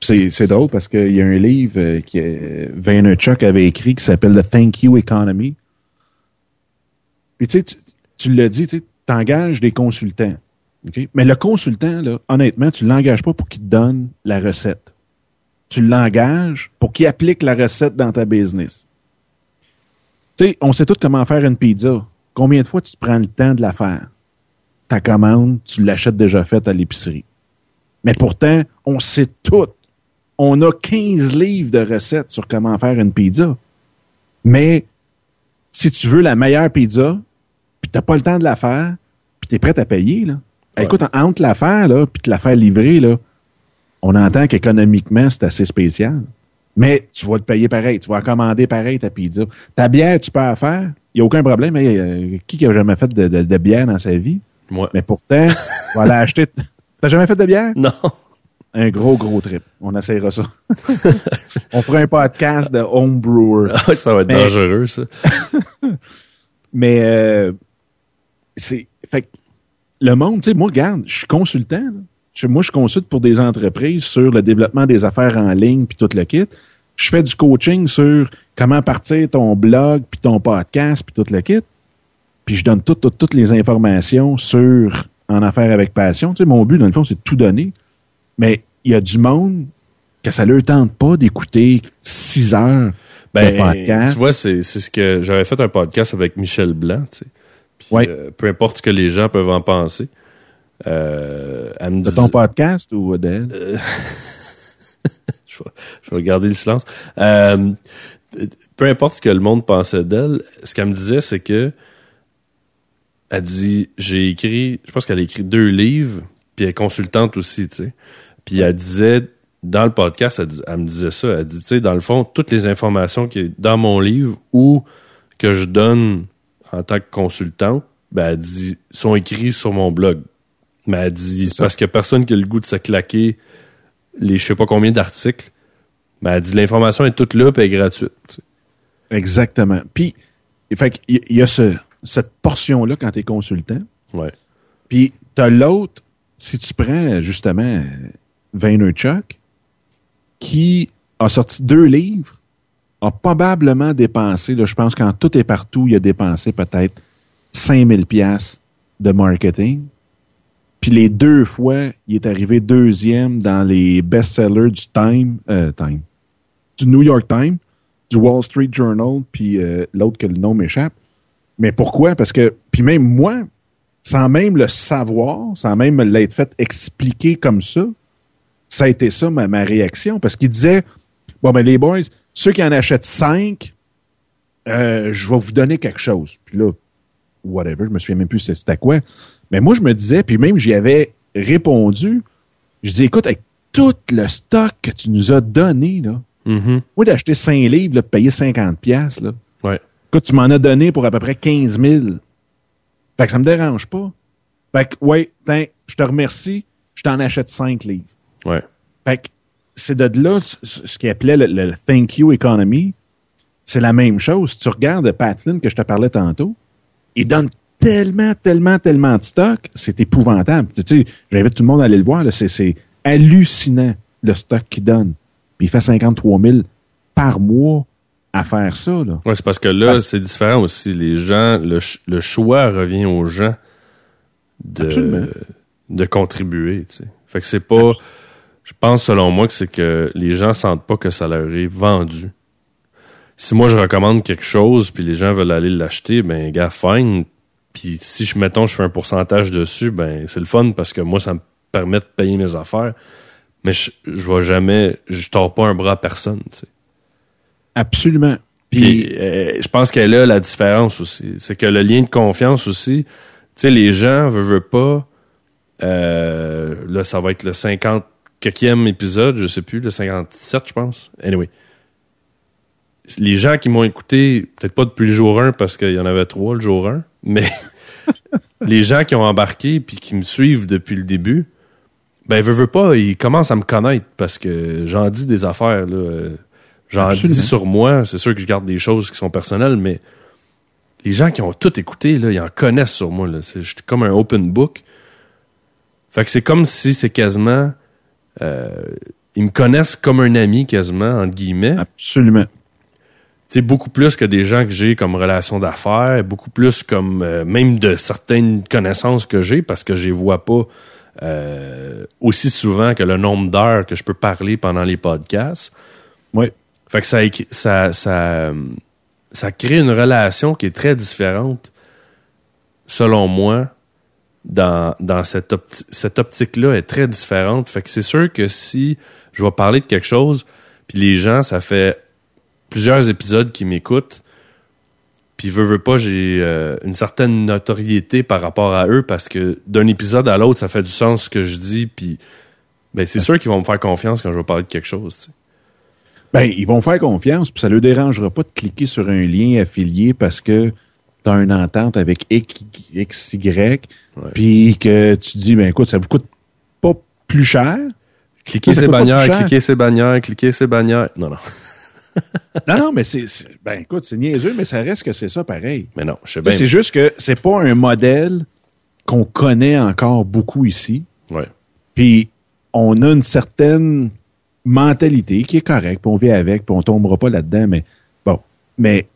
c'est, c'est drôle parce qu'il y a un livre que Vaynerchuk avait écrit qui s'appelle The Thank You Economy. Puis tu sais, tu, tu l'as dit, tu engages des consultants. OK? Mais le consultant, honnêtement, tu ne l'engages pas pour qu'il te donne la recette. Tu l'engages pour qu'il applique la recette dans ta business. Tu sais, on sait tous comment faire une pizza. Combien de fois tu te prends le temps de la faire? Ta commande, tu l'achètes déjà faite à l'épicerie. Mais pourtant, on sait tout. On a 15 livres de recettes sur comment faire une pizza. Mais si tu veux la meilleure pizza, puis t'as pas le temps de la faire, puis t'es prêt à payer, là. Ouais. Écoute, entre la faire, là, puis te la faire livrer, là, on entend qu'économiquement, c'est assez spécial. Mais tu vas te payer pareil. Tu vas commander pareil ta pizza. Ta bière, tu peux la faire. Il n'y a aucun problème. Hey, euh, qui qui a jamais fait de, de- de bière dans sa vie? Moi. Mais pourtant, tu vas aller acheter. T'as jamais fait de bière? Non. Un gros, gros trip. On essayera ça. On fera un podcast de homebrewer. Ah, ça va être Mais- dangereux, ça. Mais euh, c'est. Fait que le monde, tu sais, moi, regarde, je suis consultant. là. Je- moi, je consulte pour des entreprises sur le développement des affaires en ligne puis tout le kit. Je fais du coaching sur comment partir ton blog puis ton podcast puis tout le kit. Puis je donne toutes, les informations sur en affaires avec passion. Tu sais, mon but, dans le fond, c'est de tout donner. Mais il y a du monde que ça leur tente pas d'écouter six heures de Ben, podcast. tu vois, c'est c'est ce que j'avais fait un podcast avec Michel Blanc, tu sais. Puis, Ouais. euh, peu importe ce que les gens peuvent en penser. Euh, elle me de dis- ton podcast ou d'elle? je, vais, je vais garder le silence. Euh, peu importe ce que le monde pensait d'elle, ce qu'elle me disait, c'est que elle dit j'ai écrit, je pense qu'elle a écrit deux livres, puis elle est consultante aussi, tu sais. Puis elle disait dans le podcast, elle, dis- elle me disait ça, elle dit tu sais dans le fond toutes les informations qui est dans mon livre ou que je donne en tant que consultante, ben elle dit sont écrits sur mon blog. Mais elle dit parce qu'il y a personne qui a le goût de se claquer les je sais pas combien d'articles. Mais elle dit l'information est toute là et est gratuite. Exactement. Puis, fait il y a ce, cette portion-là quand tu es consultant. Ouais. Puis, tu as l'autre, si tu prends justement Vaynerchuk, qui a sorti deux livres, a probablement dépensé, là, je pense qu'en tout et partout, il a dépensé peut-être 5000 pièces de marketing. Puis les deux fois, il est arrivé deuxième dans les best-sellers du Time, euh, Time, du New York Times, du Wall Street Journal, puis euh, l'autre que le nom m'échappe. Mais pourquoi? Parce que, puis même moi, sans même le savoir, sans même me l'être fait expliquer comme ça, ça a été ça ma réaction. Parce qu'il disait, bon, ben les boys, ceux qui en achètent cinq, euh, je vais vous donner quelque chose. Puis là, whatever, je me souviens même plus c'était quoi. Mais moi, je me disais, puis même j'y avais répondu, je dis, écoute, avec tout le stock que tu nous as donné, là, Mhm. moi, d'acheter 5 livres, là, de payer 50 pièces là, Ouais. écoute, tu m'en as donné pour à peu près 15 000. Fait que ça me dérange pas. Fait que, ouais, je te remercie, je t'en achète 5 livres. Ouais. Fait que c'est de là ce qu'il appelait le, le thank you economy. C'est la même chose. Si tu regardes Pat Flynn que je te parlais tantôt, il donne tellement, tellement, tellement de stock, c'est épouvantable. Tu sais, j'invite tout le monde à aller le voir. C'est, hallucinant le stock qu'il donne. Puis il fait 53 000 par mois à faire ça. Ouais, c'est parce que là, c'est différent aussi. Les gens, le, ch- le choix revient aux gens Absolument. de, de contribuer. Tu sais. Fait que c'est pas. Je pense selon moi que c'est que les gens sentent pas que ça leur est vendu. Si moi je recommande quelque chose puis les gens veulent aller l'acheter, ben gars, fine. Puis si je mettons je fais un pourcentage dessus, ben c'est le fun parce que moi ça me permet de payer mes affaires. Mais je, je vais jamais, je tords pas un bras à personne. Tu sais. Absolument. Puis Puis, euh, je pense qu'elle a la différence aussi. C'est que le lien de confiance aussi, tu sais, les gens veulent, veulent pas. euh, là, ça va être le 54e épisode, je sais plus, le 57, je pense. Anyway. Les gens qui m'ont écouté, peut-être pas depuis le jour 1 parce qu'il y en avait trois le jour 1, mais les gens qui ont embarqué puis qui me suivent depuis le début, ben, veut, veut pas, ils commencent à me connaître parce que j'en dis des affaires, là. J'en dis sur moi. C'est sûr que je garde des choses qui sont personnelles, mais les gens qui ont tout écouté, là, ils en connaissent sur moi, là. C'est je suis comme un open book. Fait que c'est comme si c'est quasiment, ils me connaissent comme un ami quasiment, entre guillemets. absolument. C'est beaucoup plus que des gens que j'ai comme relation d'affaires, beaucoup plus comme euh, même de certaines connaissances que j'ai parce que je les vois pas euh, aussi souvent que le nombre d'heures que je peux parler pendant les podcasts. Oui. Fait que ça, ça, ça, euh, ça crée une relation qui est très différente, selon moi, dans, dans cette, cette optique-là est très différente. Fait que c'est sûr que si je vais parler de quelque chose, puis les gens, ça fait plusieurs épisodes qui m'écoutent, puis veux, veux pas, j'ai euh, une certaine notoriété par rapport à eux parce que d'un épisode à l'autre, ça fait du sens ce que je dis, puis ben, c'est sûr qu'ils vont me faire confiance quand je vais parler de quelque chose. Ben, ils vont faire confiance, puis ça leur dérangera pas de cliquer sur un lien affilié parce que tu as une entente avec XY, puis que tu dis, ben écoute, ça vous coûte pas plus cher. Cliquez ces bannières, cliquez ces bannières, cliquez ces bannières. Non, non. non, non, mais c'est, ben écoute, c'est niaiseux, mais ça reste que c'est ça pareil. Mais non, je sais bien. C'est juste que c'est pas un modèle qu'on connaît encore beaucoup ici. Ouais. Puis on a une certaine mentalité qui est correcte, puis on vit avec, puis on tombera pas là-dedans, mais bon. Mais,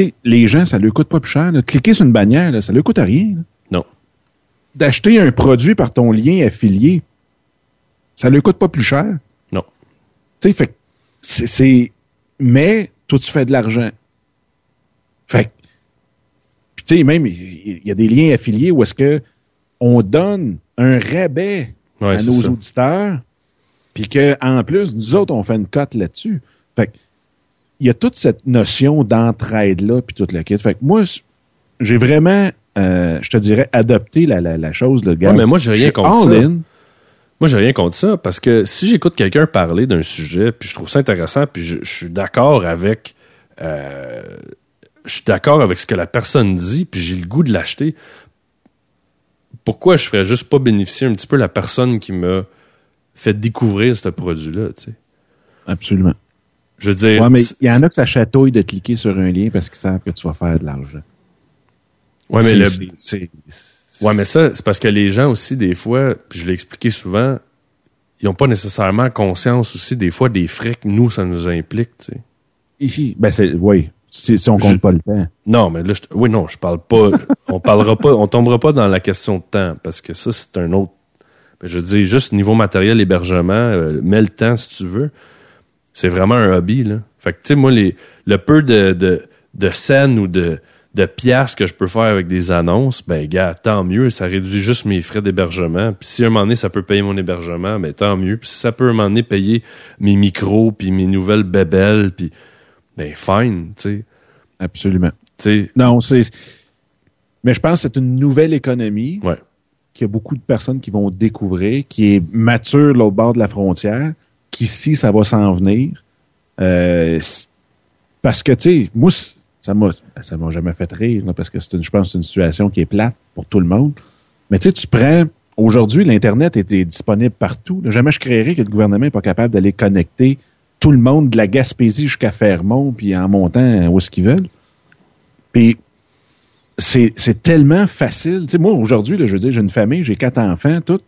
sais, les gens, ça leur coûte pas plus cher. Cliquer sur une bannière, là, ça leur coûte rien. Non. D'acheter un produit par ton lien affilié, ça leur coûte pas plus cher. Non. Tu sais, fait c'est, mais toi, tu fais de l'argent. Fait puis tu sais, même, il y, a des liens affiliés où est-ce que on donne un rabais à nos auditeurs, puis qu'en plus, nous autres, on fait une cote là-dessus. Fait il y a toute cette notion d'entraide-là, puis toute la quête. Fait que moi, j'ai vraiment, euh, je te dirais, adopté la, la, la chose, le gars. mais moi, j'ai rien contre ça. Moi, j'ai rien contre ça parce que si j'écoute quelqu'un parler d'un sujet, puis je trouve ça intéressant, puis je, suis d'accord avec, euh, je suis d'accord avec ce que la personne dit, puis j'ai le goût de l'acheter. Pourquoi je ferais juste pas bénéficier un petit peu la personne qui m'a fait découvrir ce produit-là, tu sais? Absolument. Je veux dire. Ouais, mais il y en a que ça chatouille de cliquer sur un lien parce qu'ils savent que tu vas faire de l'argent. Ouais, mais le. Ouais, mais ça, c'est parce que les gens aussi, des fois, puis je l'ai expliqué souvent, ils n'ont pas nécessairement conscience aussi, des fois, des frais que nous, ça nous implique, tu sais. Ici, ben c'est, oui, si, si on compte pas le temps. Non, mais là, je, oui, non, je parle pas, on parlera pas, on tombera pas dans la question de temps, parce que ça, c'est un autre, ben, je dis juste niveau matériel, hébergement, euh, mets le temps si tu veux. C'est vraiment un hobby, là. Fait que, tu sais, moi, les, le peu de, de, de scènes ou de, de piastres que je peux faire avec des annonces, ben gars, tant mieux, ça réduit juste mes frais d'hébergement. Puis si à un moment donné, ça peut payer mon hébergement, ben tant mieux. Puis si ça peut à un moment donné payer mes micros, puis mes nouvelles bébelles, puis ben fine, tu sais. Absolument. Tu sais. Non, c'est... Mais je pense que c'est une nouvelle économie ouais. qu'il y a beaucoup de personnes qui vont découvrir, qui est mature l'autre bord de la frontière, qu'ici, ça va s'en venir. Euh, parce que, tu sais, moi, ça m'a ça m'a jamais fait rire parce que c'est je pense c'est une situation qui est plate pour tout le monde. Mais tu sais, tu prends aujourd'hui l'internet était disponible partout. Jamais je créerais que le gouvernement n'est pas capable d'aller connecter tout le monde de la Gaspésie jusqu'à Fermont puis en montant où est-ce qu'ils veulent. Puis c'est tellement facile. Tu sais, moi aujourd'hui, je veux dire, j'ai une famille, j'ai quatre enfants, tout.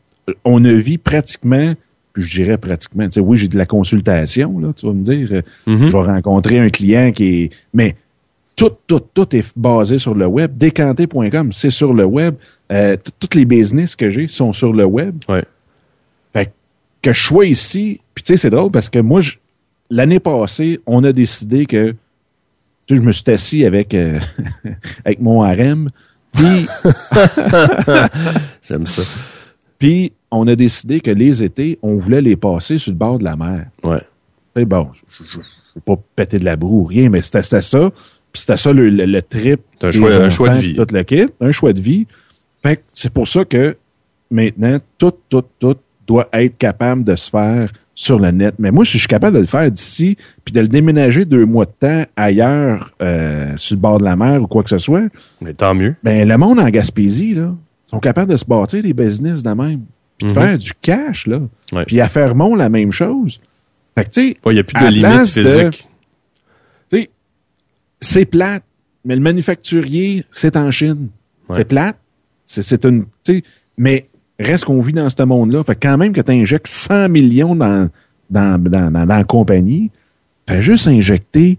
On a vu pratiquement je dirais pratiquement, tu sais, oui, j'ai de la consultation, là, tu vas me dire, mm-hmm. je vais rencontrer un client qui est, mais tout, tout, tout est basé sur le web. Décanté.com, c'est sur le web. Euh, toutes les business que j'ai sont sur le web. Ouais. Fait que je sois ici, puis tu sais, c'est drôle parce que moi, l'année passée, on a décidé que tu sais, je me suis assis avec, euh, avec mon harem. Puis. J'aime ça. Puis, on a décidé que les étés, on voulait les passer sur le bord de la mer. Ouais. Sais, bon, je ne veux pas péter de la broue ou rien, mais c'était ça c'était ça le, le, trip. Un choix, un choix, de vie. Tout le kit, un choix de vie. Fait c'est pour ça que maintenant, tout, tout, tout doit être capable de se faire sur le net. Mais moi, je suis capable de le faire d'ici, puis de le déménager deux mois de temps ailleurs, euh, sur le bord de la mer ou quoi que ce soit. Mais tant mieux. Ben, le monde en Gaspésie, là, sont capables de se bâtir des business de même. Puis de mhm. faire du cash, là. Puis à Fermont, la même chose. Fait que, tu sais. Il n'y a plus de limite physique c'est plate, mais le manufacturier, c'est en Chine. C'est plate. C'est une. Mais reste qu'on vit dans ce monde-là. Fait quand même que tu injectes 100 millions dans, dans, dans, dans, la compagnie, fais juste injecter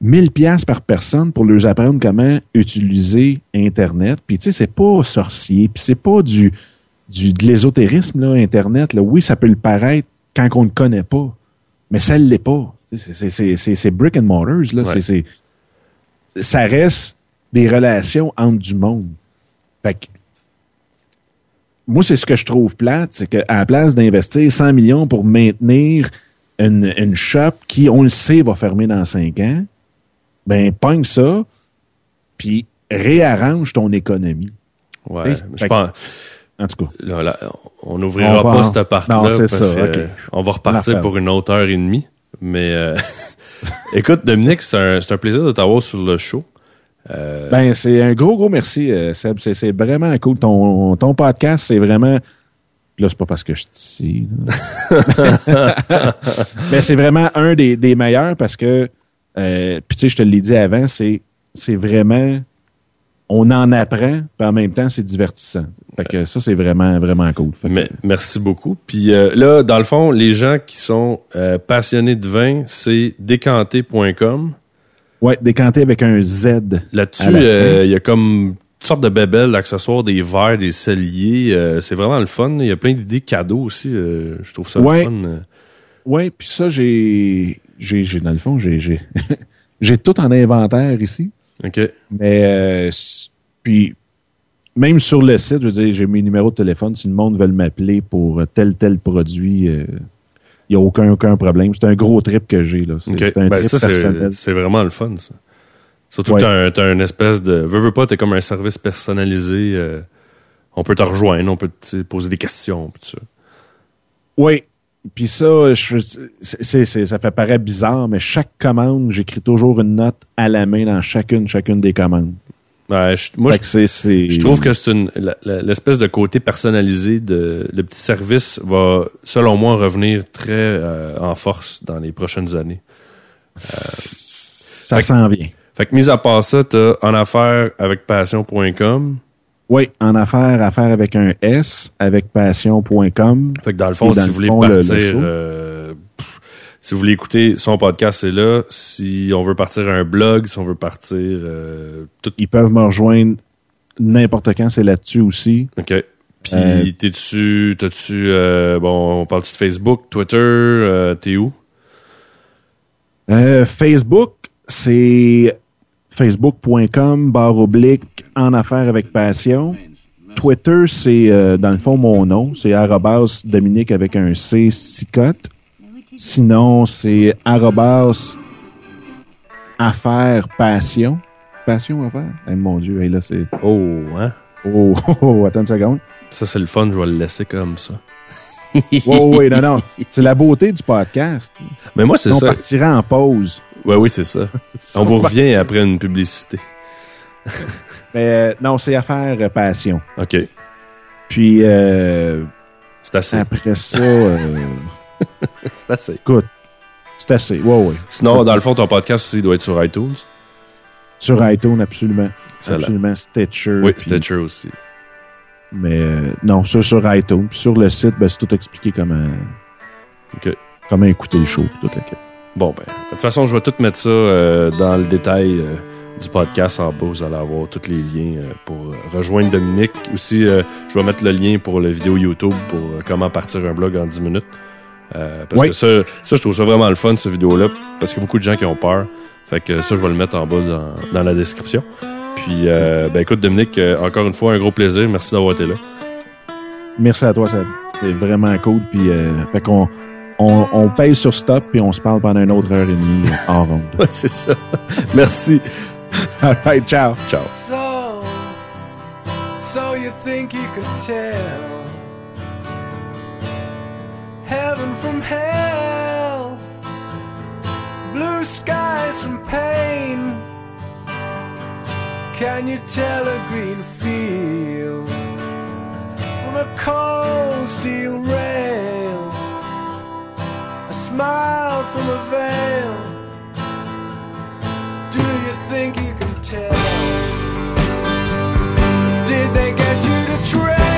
1000 pièces par personne pour leur apprendre comment utiliser Internet. Puis tu sais, c'est pas sorcier, puis c'est pas du, du de l'ésotérisme là, Internet. Là. Oui, ça peut le paraître quand on ne connaît pas, mais ça ne l'est pas. C'est brick and mortars là. C'est ça reste des relations entre du monde. Fait que, moi, c'est ce que je trouve plate, c'est qu'à la place d'investir 100 millions pour maintenir une, une shop qui, on le sait, va fermer dans 5 ans, ben, pogne ça, puis réarrange ton économie. Ouais, je pense. En tout cas. Là, là, on n'ouvrira pas en- cette partie-là parce ça, que ok. on va repartir pour une autre heure et demie. Mais euh, écoute, Dominique, c'est un, un plaisir de t'avoir sur le show. Euh, Ben, c'est un gros, gros merci, euh, Seb. C'est, vraiment cool. Ton, ton podcast, c'est vraiment. Là, c'est pas parce que je suis ici. Mais c'est vraiment un des, des meilleurs parce que, euh, puis tu sais, je te l'ai dit avant, c'est, c'est vraiment. On en apprend, puis en même temps, c'est divertissant. Fait que ça, c'est vraiment, vraiment cool. Fait que- mais- merci beaucoup. Puis euh, là, dans le fond, les gens qui sont euh, passionnés de vin, c'est décanté.com. ouais, décanté avec un Z. Là-dessus, euh, il y a comme toutes sortes de bébelles, d'accessoires, des verres, des celliers. c'est vraiment le fun. Il y a plein d'idées cadeaux aussi. je trouve ça Ouais. le fun. Euh. Ouais, puis ça, j'ai, j'ai, j'ai, dans le fond, j'ai, j'ai, j'ai tout en inventaire ici. OK. Mais euh, puis même sur le site, je veux dire, j'ai mes numéros de téléphone. Si le monde veut m'appeler pour tel tel produit, il n'y a aucun aucun problème. C'est un gros trip que j'ai là. C'est OK. c'est un Ben, trip ça, c'est, personnel. c'est vraiment le fun, ça. Surtout Ouais. que t'as, un, une espèce de... Veux, veux pas, t'es comme un service personnalisé. euh, on peut te rejoindre, on peut te poser des questions, tout ça. Oui. Puis ça, je, c'est, c'est- c'est- ça fait paraître bizarre, mais chaque commande, j'écris toujours une note à la main dans chacune, chacune des commandes. Ouais, je- moi, je, c'est, c'est- je trouve que c'est une la- la- l'espèce de côté personnalisé de le petit service va, selon moi, revenir très euh, en force dans les prochaines années. ça Fait que- s'en vient. Fait que, mis à part ça, t'as en affaires avec passion.com. Oui, en affaires, affaires avec un S, avec passion.com. Fait que dans le fond, dans si le vous voulez fond, le- le partir, euh, pff, si vous voulez écouter son podcast, c'est là. Si on veut partir un blog, si on veut partir euh, tout. Ils peuvent me rejoindre n'importe quand, c'est là-dessus aussi. Ok. Puis Euh, t'es-tu, t'as-tu, bon, on parle-tu de Facebook, Twitter, t'es où? Facebook, c'est facebook.com barre oblique en affaires avec passion. Twitter, c'est euh, dans le fond mon nom, c'est arrobas Dominique avec un C Sicotte. Sinon, c'est arrobas affaires passion. Passion affaires? Eh, mon Dieu, hey, là, c'est. Oh, hein? Oh, oh, oh, attends une seconde. Ça, c'est le fun, je vais le laisser comme ça. Oh, oui, non, non. C'est la beauté du podcast. Mais moi, c'est On ça. partira en pause. Ouais, oui, c'est ça. On vous revient après une publicité. Mais euh, non, c'est affaires euh, passion. OK. Puis euh, C'est assez. après ça, C'est assez. écoute, c'est assez. Ouais, ouais. Sinon, dans le fond, ton podcast aussi doit être sur iTunes. Sur iTunes, absolument. Excellent. Absolument. Stitcher. Oui, puis- Stitcher aussi. Mais non, ça sur iTunes. Puis sur le site, ben, c'est tout expliqué comment, OK. comment écouter le show. Toute la quête. Bon, ben, de toute façon, je vais tout mettre ça euh, dans le détail euh, du podcast en bas. Vous allez avoir tous les liens euh, pour rejoindre Dominique. Aussi, euh, je vais mettre le lien pour la vidéo YouTube pour comment partir un blog en 10 minutes. Euh, parce Oui. que ça, ça, je trouve ça vraiment le fun, cette vidéo-là, parce qu'il y a beaucoup de gens qui ont peur. Fait que ça, je vais le mettre en bas dans, dans la description. Puis, euh, ben écoute, Dominique, euh, encore une fois, un gros plaisir. Merci d'avoir été là. Merci à toi, Seb. C'est vraiment cool. Puis, euh, fait qu'on on, on paye sur stop, puis on se parle pendant une autre heure et demie en ronde. Ouais, c'est ça. Merci. All right, ciao. Ciao. So, so you think you could tell heaven from hell, blue skies from pain? Can you tell a green field from a cold steel rail? Smile from a veil. Do you think you can tell? Did they get you to trail?